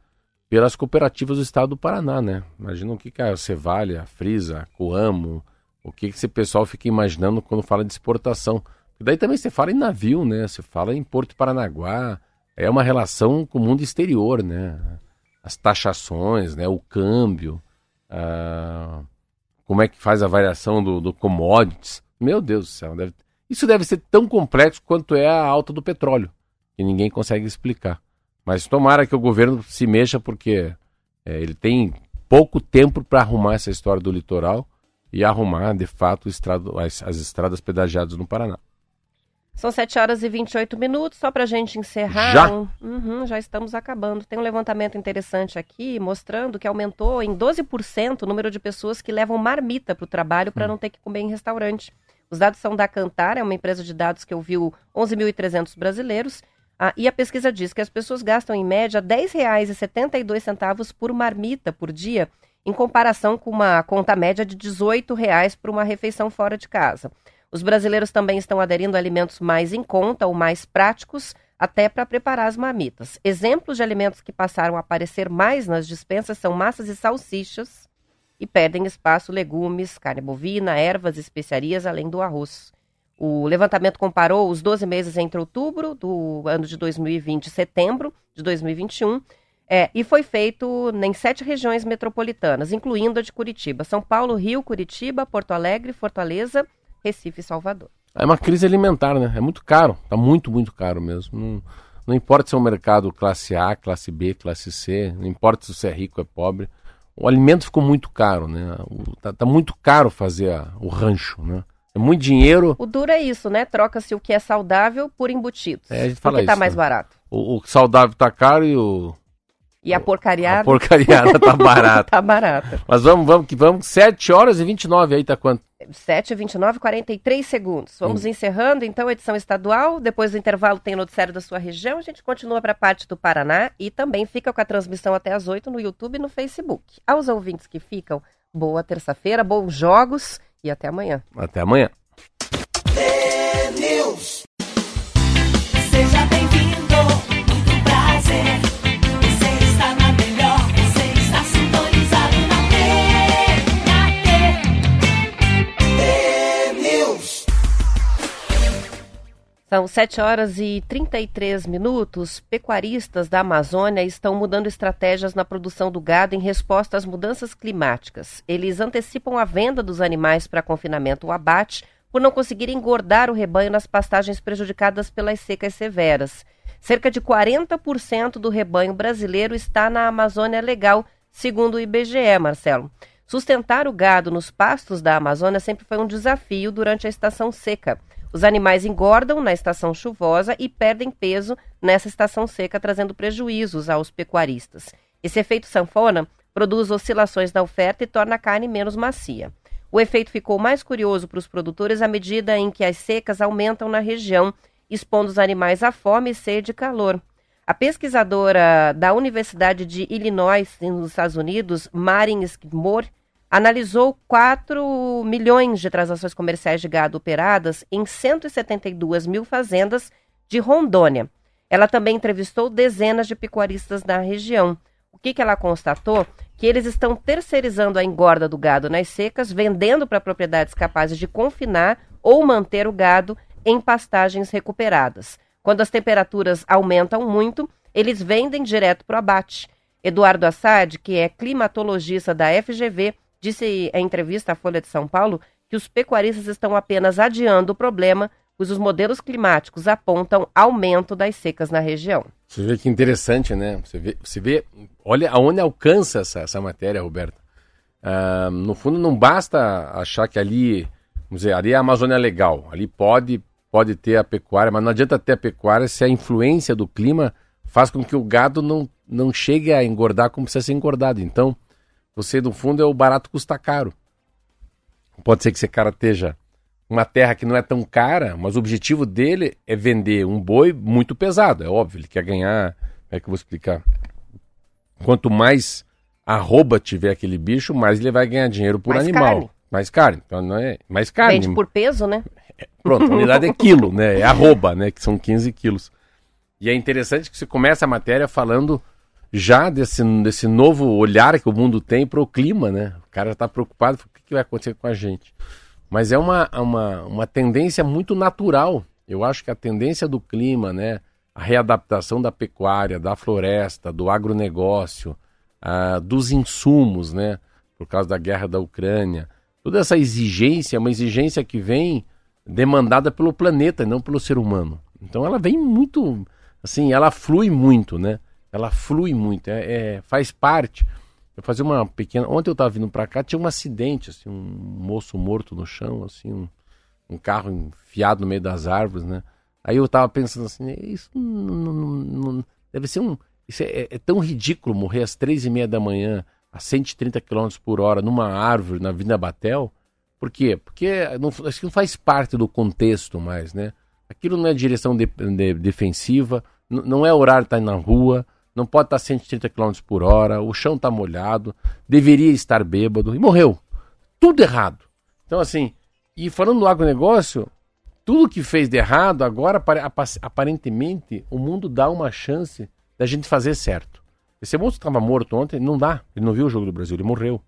pelas cooperativas do estado do Paraná, né? Imagina o que, que a Cevalha, a Frisa, a Coamo, o que, que esse pessoal fica imaginando quando fala de exportação. E daí também você fala em navio, né? Você fala em Porto Paranaguá, é uma relação com o mundo exterior, né? As taxações, né? O câmbio, ah, como é que faz a variação do, do commodities. Meu Deus do céu, deve... isso deve ser tão complexo quanto é a alta do petróleo, que ninguém consegue explicar. Mas tomara que o governo se mexa, porque é, ele tem pouco tempo para arrumar essa história do litoral e arrumar, de fato, estrado, as, as estradas pedagiadas no Paraná. São 7 horas e 28 minutos, só para a gente encerrar. Já? Uhum, já estamos acabando. Tem um levantamento interessante aqui mostrando que aumentou em 12% o número de pessoas que levam marmita para o trabalho para hum. não ter que comer em restaurante. Os dados são da Cantar, é uma empresa de dados que ouviu 11.300 brasileiros. Ah, e a pesquisa diz que as pessoas gastam em média R$ 10,72 por marmita por dia, em comparação com uma conta média de R$ 18 por uma refeição fora de casa. Os brasileiros também estão aderindo a alimentos mais em conta ou mais práticos, até para preparar as marmitas. Exemplos de alimentos que passaram a aparecer mais nas dispensas são massas e salsichas, e perdem espaço legumes, carne bovina, ervas, especiarias, além do arroz. O levantamento comparou os 12 meses entre outubro do ano de 2020 e setembro de 2021, é, e foi feito em sete regiões metropolitanas, incluindo a de Curitiba: São Paulo, Rio, Curitiba, Porto Alegre, Fortaleza, Recife e Salvador. É uma crise alimentar, né? É muito caro, tá muito, muito caro mesmo. Não, não importa se é um mercado classe A, classe B, classe C, não importa se você é rico ou é pobre. O alimento ficou muito caro, né? O, tá, tá, muito caro fazer a, o rancho, né? É muito dinheiro. O duro é isso, né? Troca-se o que é saudável por embutidos. É, a gente fala porque tá isso, tá mais né? barato. O, o saudável tá caro e o e a porcariada? A porcariada tá barata. tá barata. Mas vamos, vamos que vamos. 7 horas e 29 aí tá quanto? 7 e 29, 43 segundos. Vamos hum. encerrando então a edição estadual. Depois do intervalo tem o noticiário da sua região. A gente continua para a parte do Paraná e também fica com a transmissão até as 8 no YouTube e no Facebook. Aos ouvintes que ficam, boa terça-feira, bons jogos e até amanhã. Até amanhã. São 7 horas e 33 minutos. Pecuaristas da Amazônia estão mudando estratégias na produção do gado em resposta às mudanças climáticas. Eles antecipam a venda dos animais para confinamento ou abate por não conseguirem engordar o rebanho nas pastagens prejudicadas pelas secas severas. Cerca de 40% do rebanho brasileiro está na Amazônia Legal, segundo o IBGE, Marcelo. Sustentar o gado nos pastos da Amazônia sempre foi um desafio durante a estação seca. Os animais engordam na estação chuvosa e perdem peso nessa estação seca, trazendo prejuízos aos pecuaristas. Esse efeito sanfona produz oscilações na oferta e torna a carne menos macia. O efeito ficou mais curioso para os produtores à medida em que as secas aumentam na região, expondo os animais à fome, sede e calor. A pesquisadora da Universidade de Illinois, nos Estados Unidos, Marin Skidmore, analisou 4 milhões de transações comerciais de gado operadas em 172 mil fazendas de Rondônia. Ela também entrevistou dezenas de pecuaristas na região. O que, que ela constatou? Que eles estão terceirizando a engorda do gado nas secas, vendendo para propriedades capazes de confinar ou manter o gado em pastagens recuperadas. Quando as temperaturas aumentam muito, eles vendem direto para o abate. Eduardo Assad, que é climatologista da FGV, Disse em entrevista à Folha de São Paulo que os pecuaristas estão apenas adiando o problema, pois os modelos climáticos apontam aumento das secas na região. Você vê que interessante, né? Você vê, você vê olha aonde alcança essa, essa matéria, Roberto. Ah, no fundo, não basta achar que ali, vamos dizer, ali é a Amazônia legal, ali pode, pode ter a pecuária, mas não adianta ter a pecuária se a influência do clima faz com que o gado não, não chegue a engordar como precisa ser engordado. Então, você, no fundo, é o barato custa caro. Pode ser que esse cara esteja uma terra que não é tão cara, mas o objetivo dele é vender um boi muito pesado. É óbvio, ele quer ganhar. Como é que eu vou explicar? Quanto mais arroba tiver aquele bicho, mais ele vai ganhar dinheiro por Mais animal. carne. Mais carne. Então não é mais carne. Vende por peso, né? Pronto, a unidade é quilo, né? É arroba, né? Que são 15 quilos. E é interessante que você começa a matéria falando já desse, desse novo olhar que o mundo tem para o clima, né? O cara está preocupado com o que vai acontecer com a gente. Mas é uma, uma, uma tendência muito natural. Eu acho que a tendência do clima, né? A readaptação da pecuária, da floresta, do agronegócio, ah, dos insumos, né? Por causa da guerra da Ucrânia. Toda essa exigência é uma exigência que vem demandada pelo planeta não pelo ser humano. Então ela vem muito, assim, ela flui muito, né? Ela flui muito, é, é- faz parte. Eu fazia uma pequena. Ontem eu estava vindo para cá, tinha um acidente, assim, um moço morto no chão, assim, um, um carro enfiado no meio das árvores, né? Aí eu tava pensando assim, isso não, não- não- deve ser um. Isso é, é tão ridículo morrer às três e meia da manhã, a 130 km por hora, numa árvore na Vinda Batel. Por quê? Porque não, acho que não faz parte do contexto mais, né? Aquilo não é direção de- de- defensiva, não é horário de estar na rua, não pode estar 130 km por hora, o chão está molhado, deveria estar bêbado e morreu. Tudo errado. Então, assim, e falando do agronegócio, tudo que fez de errado, agora apare- apa- aparentemente o mundo dá uma chance da gente fazer certo. Esse moço estava morto ontem, não dá, ele não viu o jogo do Brasil, ele morreu.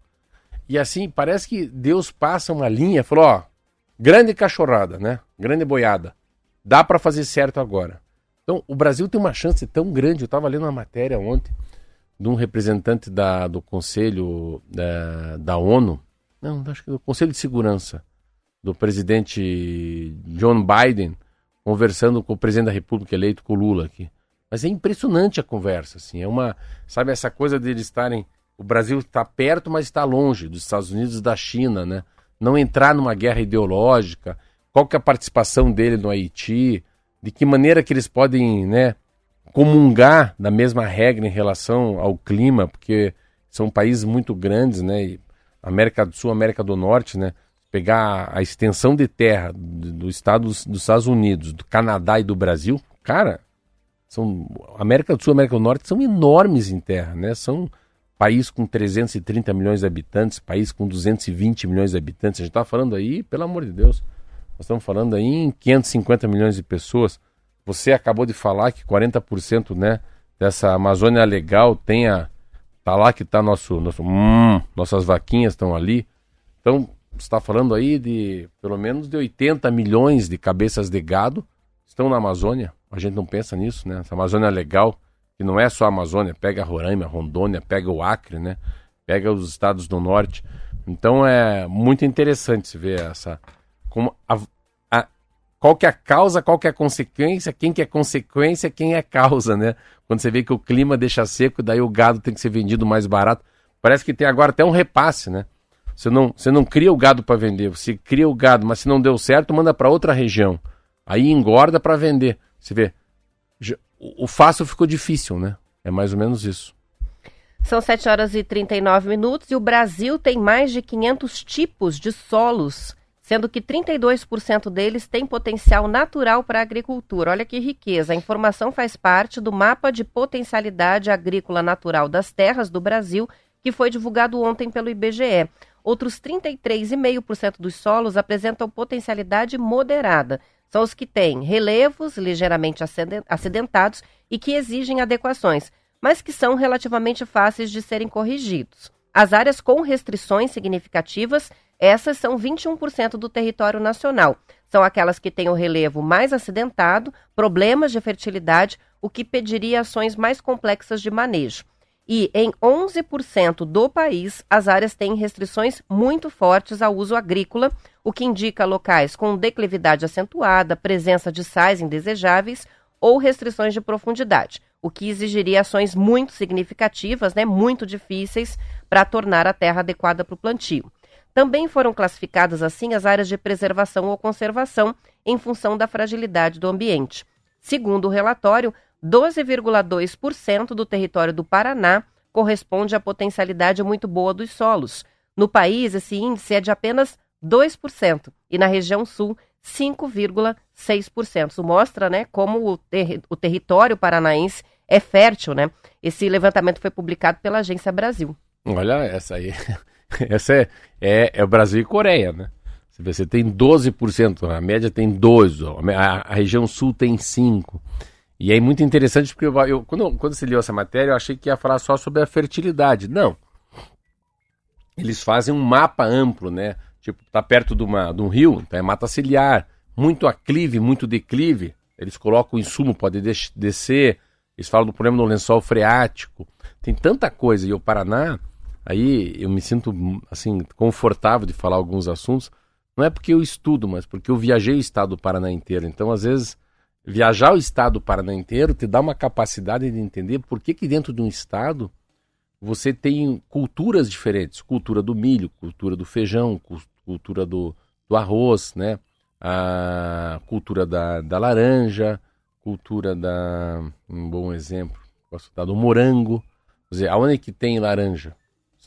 E assim, parece que Deus passa uma linha, falou, ó, grande cachorrada, né? Grande boiada. Dá para fazer certo agora. Então, o Brasil tem uma chance tão grande. Eu estava lendo uma matéria ontem de um representante da, do Conselho da, da ONU, não, acho que do Conselho de Segurança, do presidente John Biden, conversando com o presidente da República eleito, com o Lula aqui. Mas é impressionante a conversa, assim. É uma, sabe, essa coisa de eles estarem. O Brasil está perto, mas está longe dos Estados Unidos e da China, né? Não entrar numa guerra ideológica. Qual que é a participação dele no Haiti? De que maneira que eles podem, né, comungar da mesma regra em relação ao clima, porque são países muito grandes, né? América do Sul, América do Norte, né? Pegar a extensão de terra do estado dos, dos Estados Unidos, do Canadá e do Brasil, cara, são América do Sul, América do Norte são enormes em terra, né? São país com 330 milhões de habitantes, país com 220 milhões de habitantes. A gente está falando aí, pelo amor de Deus, nós estamos falando aí em 550 milhões de pessoas. Você acabou de falar que 40% né, dessa Amazônia legal tem a. Tá lá que tá nosso. nosso hum, nossas vaquinhas estão ali. Então, você está falando aí de pelo menos de 80 milhões de cabeças de gado estão na Amazônia. A gente não pensa nisso, né? Essa Amazônia legal, que não é só a Amazônia, pega Roraima, Rondônia, pega o Acre, né? Pega os estados do norte. Então é muito interessante se ver essa. Como a, a- qual que é a causa, qual que é a consequência, quem que é consequência, quem é causa, né? Quando você vê que o clima deixa seco, daí o gado tem que ser vendido mais barato. Parece que tem agora até um repasse, né? Você não, você não cria o gado para vender, você cria o gado, mas se não deu certo, manda para outra região. Aí engorda para vender. Você vê, o fácil ficou difícil, né? É mais ou menos isso. São 7 horas e 39 minutos e o Brasil tem mais de 500 tipos de solos, sendo que 32% deles têm potencial natural para a agricultura. Olha que riqueza. A informação faz parte do Mapa de Potencialidade Agrícola Natural das Terras do Brasil, que foi divulgado ontem pelo IBGE. Outros 33,5% dos solos apresentam potencialidade moderada. São os que têm relevos ligeiramente aciden- acidentados e que exigem adequações, mas que são relativamente fáceis de serem corrigidos. As áreas com restrições significativas, essas são 21% do território nacional. São aquelas que têm o relevo mais acidentado, problemas de fertilidade, o que pediria ações mais complexas de manejo. E em 11% do país, as áreas têm restrições muito fortes ao uso agrícola, o que indica locais com declividade acentuada, presença de sais indesejáveis ou restrições de profundidade, o que exigiria ações muito significativas, né, muito difíceis, para tornar a terra adequada para o plantio. Também foram classificadas assim as áreas de preservação ou conservação em função da fragilidade do ambiente. Segundo o relatório, 12,2% do território do Paraná corresponde à potencialidade muito boa dos solos. No país, esse índice é de apenas 2%, e na região sul, 5,6%. Isso mostra né, como o, terri- o território paranaense é fértil. Né? Esse levantamento foi publicado pela Agência Brasil. Olha, essa aí. Essa é, é, é o Brasil e Coreia, né? Você tem 12%, a média tem 12%, a, a região sul tem 5%. E é muito interessante porque eu, eu, quando, quando você leu essa matéria, eu achei que ia falar só sobre a fertilidade. Não. Eles fazem um mapa amplo, né? Tipo, tá perto de, uma, de um rio, então é mata ciliar, muito aclive, muito declive. Eles colocam o insumo, pode des descer. Eles falam do problema do lençol freático. Tem tanta coisa. E o Paraná, aí eu me sinto, assim, confortável de falar alguns assuntos. Não é porque eu estudo, mas porque eu viajei o estado do Paraná inteiro. Então, às vezes, viajar o estado do Paraná inteiro te dá uma capacidade de entender por que, que dentro de um estado você tem culturas diferentes. Cultura do milho, cultura do feijão, cultura do, do arroz, né? a cultura da, da laranja, cultura da. Um bom exemplo, posso dar do morango. Quer dizer, aonde que tem laranja?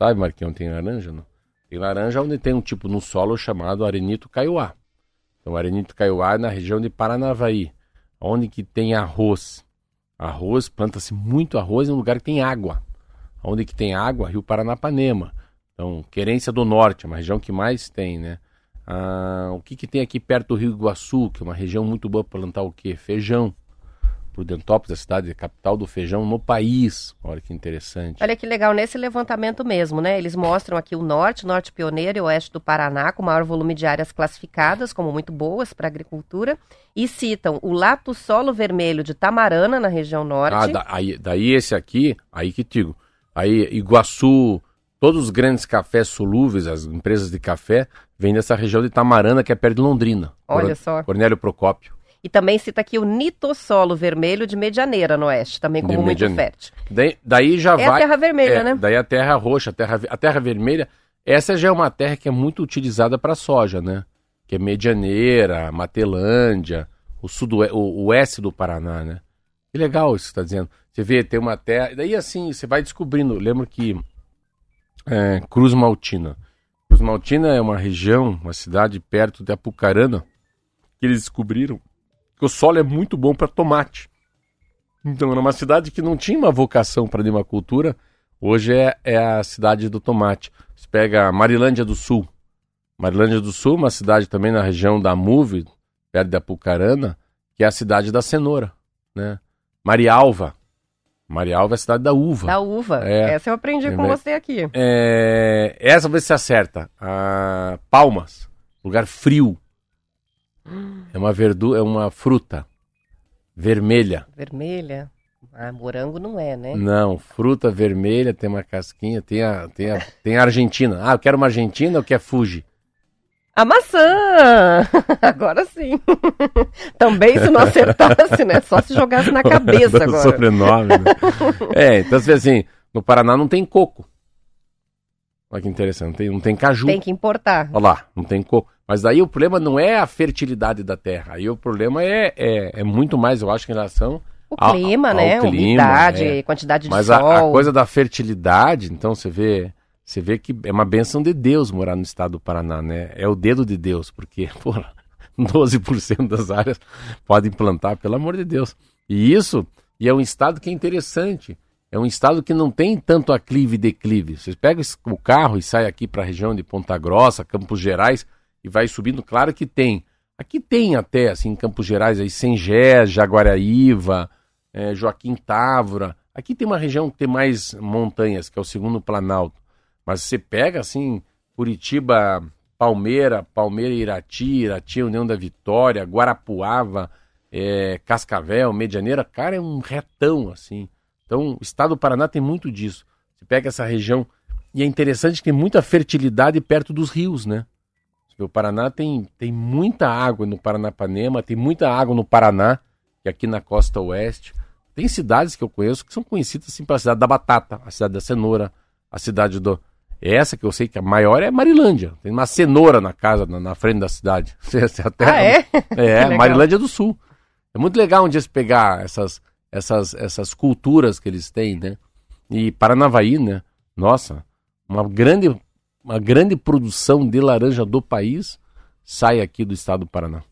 Sabe, Marquinhos, tem laranja? Não? Tem laranja onde tem um tipo no solo chamado arenito caiuá. Então, arenito caiuá é na região de Paranavaí. Onde que tem arroz? Arroz, planta-se muito arroz em um lugar que tem água. Onde que tem água? Rio Paranapanema. Então, Querência do Norte, é uma região que mais tem, né? Ah, o que, que tem aqui perto do Rio Iguaçu, que é uma região muito boa para plantar o quê? Feijão. Prudentópolis, a cidade capital do feijão no país. Olha que interessante. Olha que legal, nesse levantamento mesmo, né? Eles mostram aqui o norte, norte pioneiro e oeste do Paraná, com maior volume de áreas classificadas como muito boas para agricultura, e citam o lato solo vermelho de Tamarana, na região norte. Ah, da, aí, daí esse aqui, aí que digo, aí Iguaçu, todos os grandes cafés solúveis, as empresas de café, vêm dessa região de Tamarana, que é perto de Londrina. Olha Cor só. Cornélio Procópio. E também cita aqui o nitossolo vermelho de Medianeira, no oeste, também como muito fértil. Daí, daí já é vai... É a terra vermelha, é, né? Daí a terra roxa, a terra, a terra vermelha, essa já é uma terra que é muito utilizada para soja, né? Que é Medianeira, Matelândia, o, sudoeste, o, oeste do Paraná, né? Que legal isso que você está dizendo. Você vê, tem uma terra... Daí assim, você vai descobrindo. Lembro que é, Cruz Maltina Cruz Maltina é uma região, uma cidade perto de Apucarana, que eles descobriram que o solo é muito bom para tomate. Então, era uma cidade que não tinha uma vocação para cultura, hoje é, é a cidade do tomate. Você pega Marilândia do Sul. Marilândia do Sul, uma cidade também na região da Muve, perto de Apucarana, que é a cidade da cenoura, né? Marialva, Marialva é a cidade da uva. Da uva. É. Essa eu aprendi é, com você aqui. É, essa vez se acerta. Ah, palmas. Lugar frio. É uma verdura, é uma fruta vermelha. Vermelha? Ah, morango não é, né? Não, fruta vermelha, tem uma casquinha, tem a, tem a, tem a Argentina. Ah, eu quero uma Argentina ou quer Fuji? A maçã! Agora sim. Também se não acertasse, né? Só se jogasse na cabeça agora. Sobrenome, né? É, então vê assim, no Paraná não tem coco. Olha que interessante, não tem, não tem caju. Tem que importar. Olha lá, não tem coco. Mas daí o problema não é a fertilidade da terra. Aí o problema é, é, é muito mais, eu acho, em relação o clima, ao, né? Ao clima, Umidade, é. quantidade de Mas sol. Mas a, a coisa da fertilidade, então você vê você vê que é uma benção de Deus morar no estado do Paraná, né? É o dedo de Deus, porque, porra, 12% das áreas podem plantar, pelo amor de Deus. E isso, e é um estado que é interessante. É um estado que não tem tanto aclive e declive. Você pega o carro e sai aqui para a região de Ponta Grossa, Campos Gerais, e vai subindo, claro que tem. Aqui tem até, assim, Campos Gerais, aí, Sengé, Jaguaraíva, é, Joaquim Távora. Aqui tem uma região que tem mais montanhas, que é o segundo Planalto. Mas você pega assim, Curitiba, Palmeira, Palmeira Irati, Irati, União da Vitória, Guarapuava, é, Cascavel, Medianeira, cara, é um retão assim. Então, o estado do Paraná tem muito disso. Você pega essa região e é interessante que tem muita fertilidade perto dos rios, né? O Paraná tem, tem muita água no Paranapanema, tem muita água no Paraná, e aqui na costa oeste. Tem cidades que eu conheço que são conhecidas assim pela cidade da batata, a cidade da cenoura, a cidade do, essa que eu sei que a maior é Marilândia. Tem uma cenoura na casa, na, na frente da cidade. Até, ah, é? É, Marilândia do Sul. É muito legal um dia se pegar essas, essas, essas culturas que eles têm, né? E Paranavaí, né? Nossa, uma grande, uma grande produção de laranja do país sai aqui do estado do Paraná.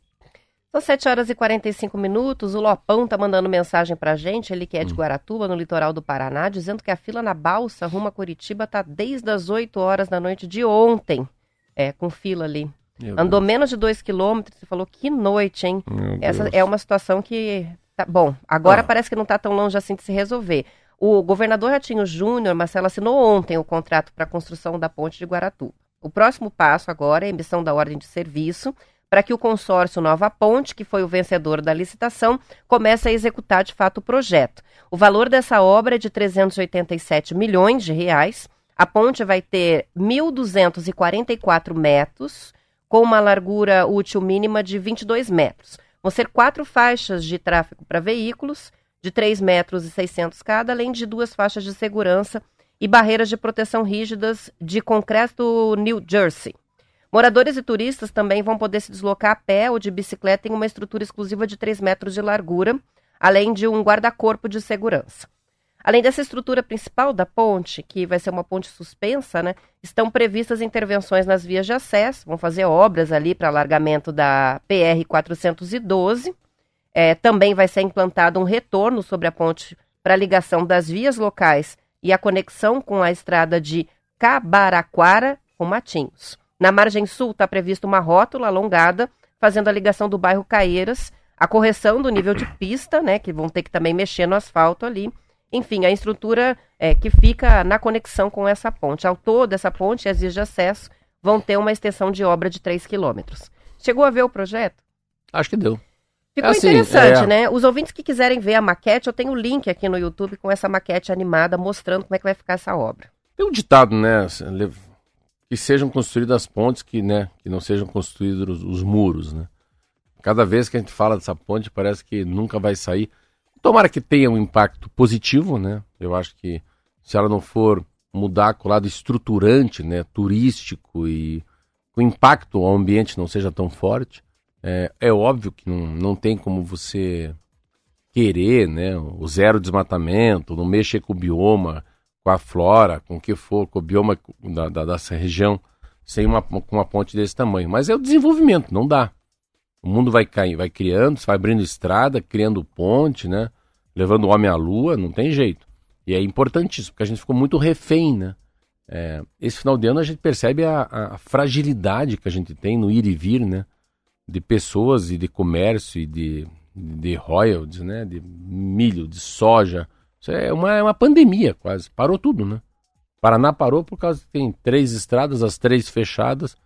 São 7 horas e 45 minutos. O Lopão tá mandando mensagem pra gente, ele que é de hum. Guaratuba, no litoral do Paraná, dizendo que a fila na balsa rumo a Curitiba tá desde as 8 horas da noite de ontem. É, com fila ali. Meu Andou Deus. menos de 2 quilômetros. Você falou que noite, hein? Essa é uma situação que. Tá, bom, agora ah. parece que não tá tão longe assim de se resolver. O governador Ratinho Júnior, Marcelo, assinou ontem o contrato para a construção da ponte de Guaratuba. O próximo passo agora é a emissão da ordem de serviço para que o consórcio Nova Ponte, que foi o vencedor da licitação, comece a executar de fato o projeto. O valor dessa obra é de 387 milhões de reais. A ponte vai ter 1.244 metros, com uma largura útil mínima de 22 metros. Vão ser quatro faixas de tráfego para veículos, de 3 metros e 600 cada, além de duas faixas de segurança e barreiras de proteção rígidas de concreto New Jersey. Moradores e turistas também vão poder se deslocar a pé ou de bicicleta em uma estrutura exclusiva de 3 metros de largura, além de um guarda-corpo de segurança. Além dessa estrutura principal da ponte, que vai ser uma ponte suspensa, né, estão previstas intervenções nas vias de acesso, vão fazer obras ali para alargamento da PR 412. É, também vai ser implantado um retorno sobre a ponte para ligação das vias locais e a conexão com a estrada de Cabaraquara com Matinhos. Na margem sul está prevista uma rótula alongada, fazendo a ligação do bairro Caeiras, a correção do nível de pista, né, que vão ter que também mexer no asfalto ali. Enfim, a estrutura é, que fica na conexão com essa ponte. Ao todo, essa ponte e as vias de acesso vão ter uma extensão de obra de 3 quilômetros. Chegou a ver o projeto? Acho que deu. Ficou é assim, interessante, é... né? Os ouvintes que quiserem ver a maquete, eu tenho o um link aqui no YouTube com essa maquete animada mostrando como é que vai ficar essa obra. Tem um ditado, né? que sejam construídas pontes que, né, que não sejam construídos os, os muros, né? Cada vez que a gente fala dessa ponte parece que nunca vai sair. Tomara que tenha um impacto positivo, né? Eu acho que se ela não for mudar com o lado estruturante, né, turístico e o impacto ao ambiente não seja tão forte, é, é óbvio que não, não tem como você querer, né, o zero desmatamento, não mexer com o bioma, com a flora, com o que for, com o bioma da, da, dessa região, sem uma, com uma ponte desse tamanho. Mas é o desenvolvimento, não dá. O mundo vai cair, vai criando, vai abrindo estrada, criando ponte, né? Levando o homem à lua, não tem jeito. E é importantíssimo, porque a gente ficou muito refém, né? É, esse final de ano a gente percebe a, a, fragilidade que a gente tem no ir e vir, né? De pessoas e de comércio e de, de royalties, né? De milho, de soja, isso é uma, é uma pandemia quase. Parou tudo, né? Paraná parou por causa que tem três estradas, as três fechadas.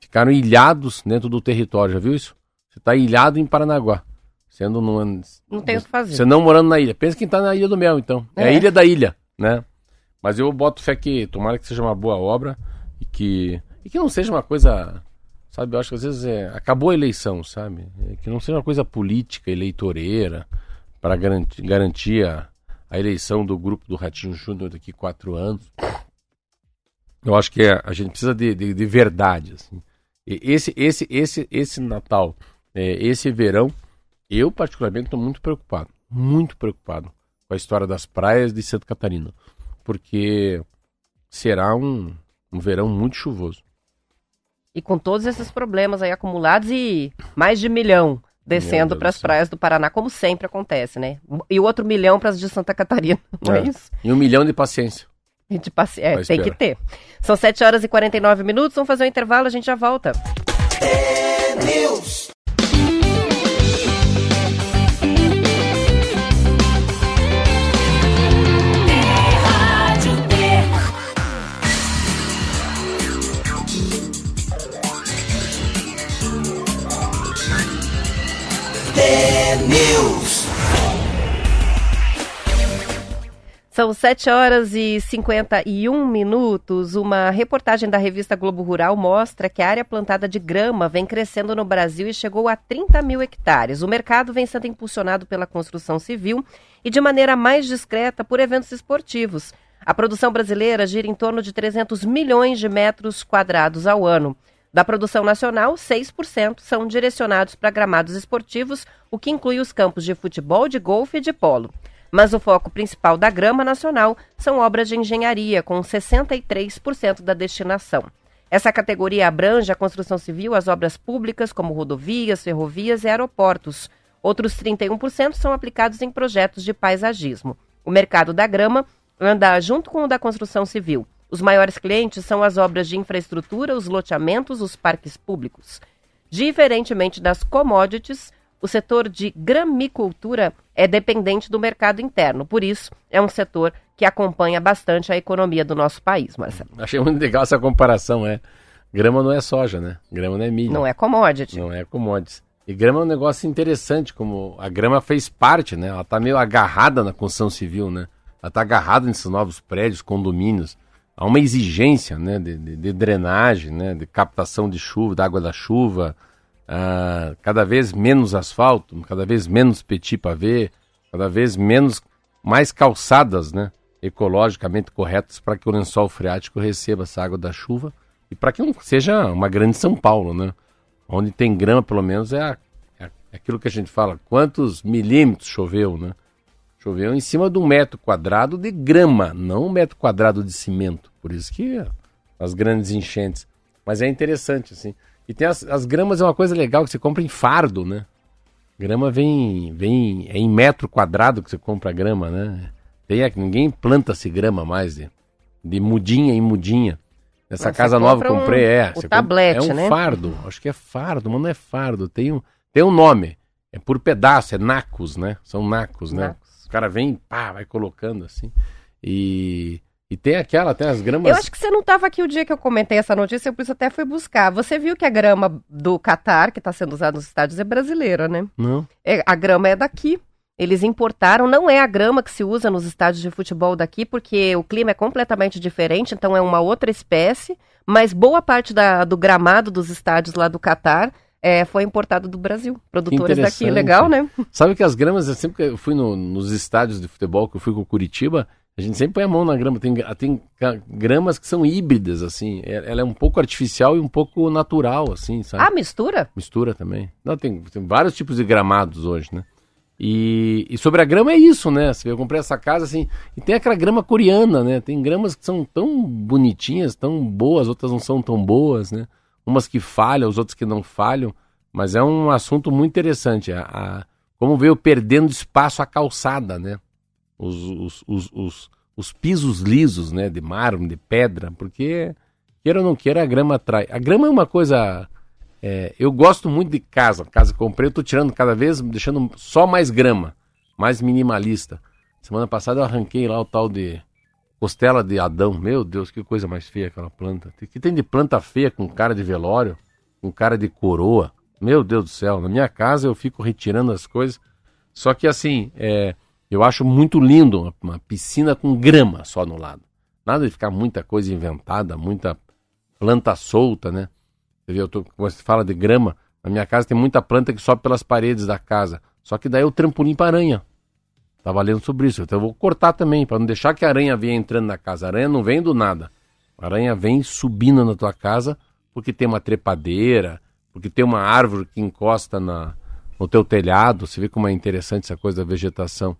Ficaram ilhados dentro do território, já viu isso? Você está ilhado em Paranaguá. Sendo no, não tem o que fazer. Você não morando na ilha. Pensa quem está na Ilha do Mel, então. É. é. a ilha da ilha, né? Mas eu boto fé que tomara que seja uma boa obra e que, e que não seja uma coisa. Sabe, eu acho que às vezes é, acabou a eleição, sabe? É, que não seja uma coisa política, eleitoreira, para garantir, garantir a, a eleição do grupo do Ratinho Júnior daqui quatro anos. Eu acho que é, a gente precisa de, de, de verdade. Assim. Esse, esse, esse, esse Natal, é, esse verão, eu particularmente estou muito preocupado, muito preocupado com a história das praias de Santa Catarina, porque será um, um verão muito chuvoso. E com todos esses problemas aí acumulados e mais de milhão descendo para as praias do Paraná, como sempre acontece, né? E o outro milhão para as de Santa Catarina, não é, é isso? E um milhão de paciência. De paci... É, tem que ter. São 7 horas e 49 minutos, vamos fazer um intervalo, a gente já volta. É São 7 horas e 51 minutos. Uma reportagem da revista Globo Rural mostra que a área plantada de grama vem crescendo no Brasil e chegou a 30 mil hectares. O mercado vem sendo impulsionado pela construção civil e de maneira mais discreta por eventos esportivos. A produção brasileira gira em torno de 300 milhões de metros quadrados ao ano. Da produção nacional, 6% são direcionados para gramados esportivos, o que inclui os campos de futebol, de golfe e de polo. Mas o foco principal da grama nacional são obras de engenharia, com 63% da destinação. Essa categoria abrange a construção civil, as obras públicas, como rodovias, ferrovias e aeroportos. Outros 31% são aplicados em projetos de paisagismo. O mercado da grama anda junto com o da construção civil. Os maiores clientes são as obras de infraestrutura, os loteamentos, os parques públicos. Diferentemente das commodities, o setor de gramicultura é dependente do mercado interno. Por isso, é um setor que acompanha bastante a economia do nosso país, Marcelo. Achei muito legal essa comparação, é. Grama não é soja, né? Grama não é milho. Não é commodity. Não é commodities. E grama é um negócio interessante, como a grama fez parte, né? Ela está meio agarrada na construção civil, né? Ela está agarrada nesses novos prédios, condomínios. Há uma exigência, né? De, de, de drenagem, né? De captação de chuva, da água da chuva. Uh, cada vez menos asfalto, cada vez menos petit pavé, cada vez menos, mais calçadas, né? Ecologicamente corretas para que o lençol freático receba essa água da chuva e para que não seja uma grande São Paulo, né? Onde tem grama, pelo menos, é, a, é aquilo que a gente fala. Quantos milímetros choveu, né? Choveu em cima de um metro quadrado de grama, não um metro quadrado de cimento. Por isso que as grandes enchentes. Mas é interessante, assim. E tem as, as gramas, é uma coisa legal que você compra em fardo, né? Grama vem, vem é em metro quadrado que você compra a grama, né? Tem, ninguém planta-se grama mais de, de mudinha em mudinha. Nessa casa nova comprei, um, é. O tablete, compra, é um né? fardo, acho que é fardo, mas não é fardo, tem um, tem um nome. É por pedaço, é nacos, né? São nacos, né? Nacos. O cara vem, pá, vai colocando assim. E, e tem aquela, tem as gramas. Eu acho que você não estava aqui o dia que eu comentei essa notícia, eu por isso até fui buscar. Você viu que a grama do Catar, que está sendo usada nos estádios, é brasileira, né? Não. É, a grama é daqui. Eles importaram, não é a grama que se usa nos estádios de futebol daqui, porque o clima é completamente diferente, então é uma outra espécie, mas boa parte da, do gramado dos estádios lá do Catar é, foi importado do Brasil. Produtores daqui, legal, né? Sabe que as gramas, eu sempre que eu fui no, nos estádios de futebol, que eu fui com Curitiba, a gente sempre põe a mão na grama. Tem, tem gramas que são híbridas, assim. É, ela é um pouco artificial e um pouco natural, assim, sabe? Ah, mistura? Mistura também. Não, tem, tem vários tipos de gramados hoje, né? E, e, sobre a grama é isso, né? Eu comprei essa casa assim, e tem aquela grama coreana, né? Tem gramas que são tão bonitinhas, tão boas, outras não são tão boas, né? Umas que falham, os outros que não falham, mas é um assunto muito interessante. A, a como veio perdendo espaço a calçada, né? Os, os, os, os, os pisos lisos, né? De mármore, de pedra, porque queira ou não queira, a grama atrai. A grama é uma coisa é, eu gosto muito de casa. Casa que comprei, eu tô tirando cada vez, deixando só mais grama, mais minimalista. Semana passada eu arranquei lá o tal de costela de Adão. Meu Deus, que coisa mais feia aquela planta. O que tem de planta feia com cara de velório, com cara de coroa? Meu Deus do céu, na minha casa eu fico retirando as coisas. Só que assim, é, eu acho muito lindo uma, uma piscina com grama só no lado. Nada de ficar muita coisa inventada, muita planta solta, né? Você, vê, eu tô, você fala de grama, na minha casa tem muita planta que sobe pelas paredes da casa. Só que daí é o trampolim para aranha. Tava lendo sobre isso. Então eu vou cortar também, para não deixar que a aranha venha entrando na casa. A aranha não vem do nada. A aranha vem subindo na tua casa porque tem uma trepadeira, porque tem uma árvore que encosta na, no teu telhado. Você vê como é interessante essa coisa da vegetação.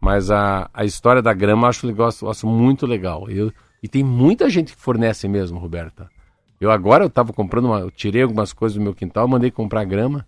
Mas a, a história da grama eu acho, eu acho muito legal. Eu, e tem muita gente que fornece mesmo, Roberta. Eu agora eu tava comprando uma, eu tirei algumas coisas do meu quintal, mandei comprar grama.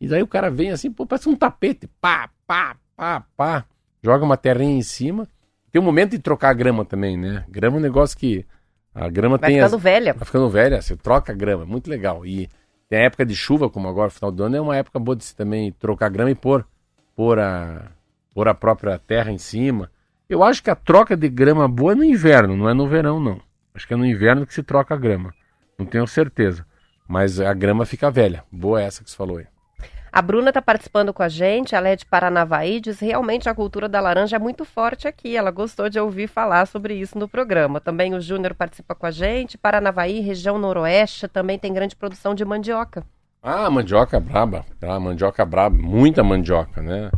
E daí o cara vem assim, pô, parece um tapete, pá, pá, pá, pá, joga uma terrinha em cima. Tem um momento de trocar a grama também, né? Grama é um negócio que a grama vai tem ficando as... velha. Vai ficando velha, você troca a grama, muito legal. E tem a época de chuva, como agora, final do ano, é uma época boa de se também trocar a grama e pôr, pôr a, pôr a própria terra em cima. Eu acho que a troca de grama boa é no inverno, não é no verão, não. Acho que é no inverno que se troca a grama. Não tenho certeza. Mas a grama fica velha. Boa essa que você falou aí. A Bruna está participando com a gente, ela é de Paranavaí, diz realmente a cultura da laranja é muito forte aqui. Ela gostou de ouvir falar sobre isso no programa. Também o Júnior participa com a gente. Paranavaí, região noroeste, também tem grande produção de mandioca. Ah, mandioca braba. Ah, mandioca braba. Muita mandioca, né?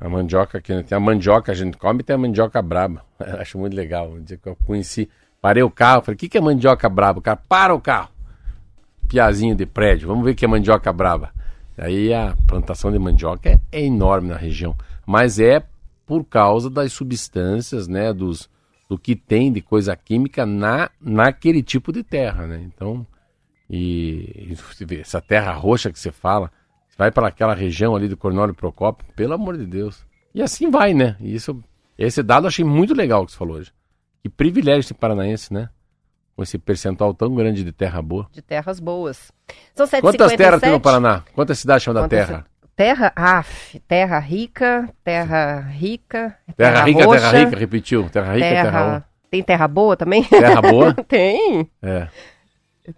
A mandioca que tem a mandioca a gente come tem a mandioca braba. Acho muito legal. O dia que eu conheci Parei o carro, falei, o que, que é mandioca braba? O cara, para o carro. Piazinho de prédio, vamos ver o que é mandioca braba. Aí a plantação de mandioca é, é, enorme na região, mas é por causa das substâncias, né, dos, do que tem de coisa química na, naquele tipo de terra, né? Então, e, essa terra roxa que você fala, vai para aquela região ali do Cornólio Procópio, pelo amor de Deus. E assim vai, né? E isso, esse dado eu achei muito legal que você falou hoje. Que privilégio esse paranaense, né? Com esse percentual tão grande de terra boa. De terras boas. São Quantas terras tem no Paraná? Quantas cidades chamam da terra? Terra, af, terra rica, terra rica. Terra, terra rica, roxa, terra rica, repetiu. Terra rica, terra, terra Tem terra boa também? Terra boa? tem. É.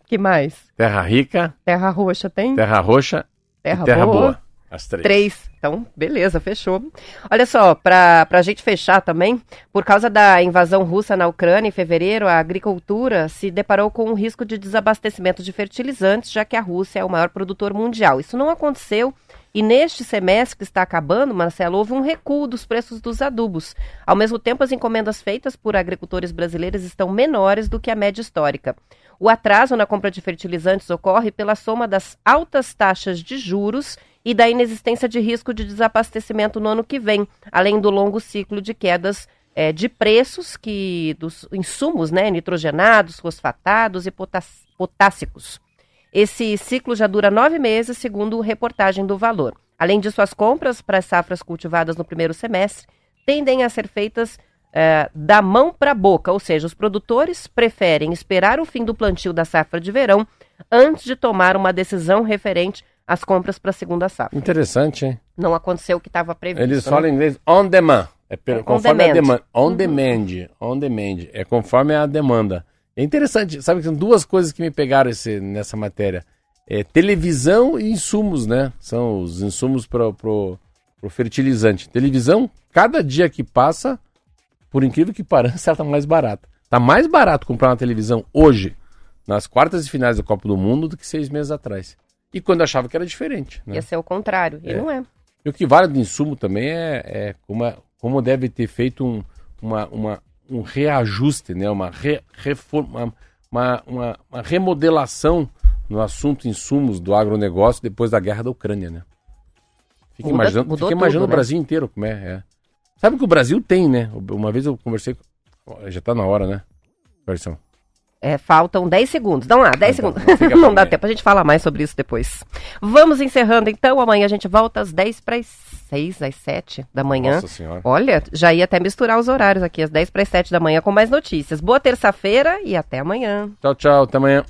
que mais? Terra rica. Terra roxa tem? Terra roxa. Terra, terra boa. boa. As três. Três. Então, beleza, fechou. Olha só, para a gente fechar também, por causa da invasão russa na Ucrânia em fevereiro, a agricultura se deparou com um risco de desabastecimento de fertilizantes, já que a Rússia é o maior produtor mundial. Isso não aconteceu e neste semestre que está acabando, Marcelo, houve um recuo dos preços dos adubos. Ao mesmo tempo, as encomendas feitas por agricultores brasileiros estão menores do que a média histórica. O atraso na compra de fertilizantes ocorre pela soma das altas taxas de juros e da inexistência de risco de desabastecimento no ano que vem, além do longo ciclo de quedas é, de preços que dos insumos né, nitrogenados, fosfatados e potássicos. Esse ciclo já dura nove meses, segundo reportagem do Valor. Além disso, as compras para as safras cultivadas no primeiro semestre tendem a ser feitas é, da mão para a boca, ou seja, os produtores preferem esperar o fim do plantio da safra de verão antes de tomar uma decisão referente às compras para a segunda safra. Interessante, hein? Não aconteceu o que estava previsto. Eles falam né? em inglês on demand. É per, conforme on demand. a demanda. On uhum. demand. On demand. É conforme a demanda. É interessante, sabe que são duas coisas que me pegaram esse, nessa matéria. É, televisão e insumos, né? São os insumos para o fertilizante. Televisão, cada dia que passa, por incrível que pareça, ela está mais barata. Está mais barato comprar uma televisão hoje, nas quartas e finais da Copa do Mundo, do que seis meses atrás. E quando achava que era diferente. Né? Ia ser o contrário, e é. não é. E o que vale do insumo também é, é como, como deve ter feito um, uma, uma um reajuste, né? uma, re, reforma, uma, uma, uma, remodelação no assunto insumos do agronegócio depois da guerra da Ucrânia. Né? Fica Muda, imaginando, fica imaginando tudo, o Brasil né? inteiro como é, é. Sabe que o Brasil tem, né? Uma vez eu conversei. Já está na hora, né? Versão. É, faltam 10 segundos. Dá lá, 10 então, segundos. Não, não dá tempo, a gente fala mais sobre isso depois. Vamos encerrando então. Amanhã a gente volta às 10 para as 6, às 7 da manhã. Nossa senhora. Olha, já ia até misturar os horários aqui, às 10 para as 7 da manhã com mais notícias. Boa terça-feira e até amanhã. Tchau, tchau. Até amanhã.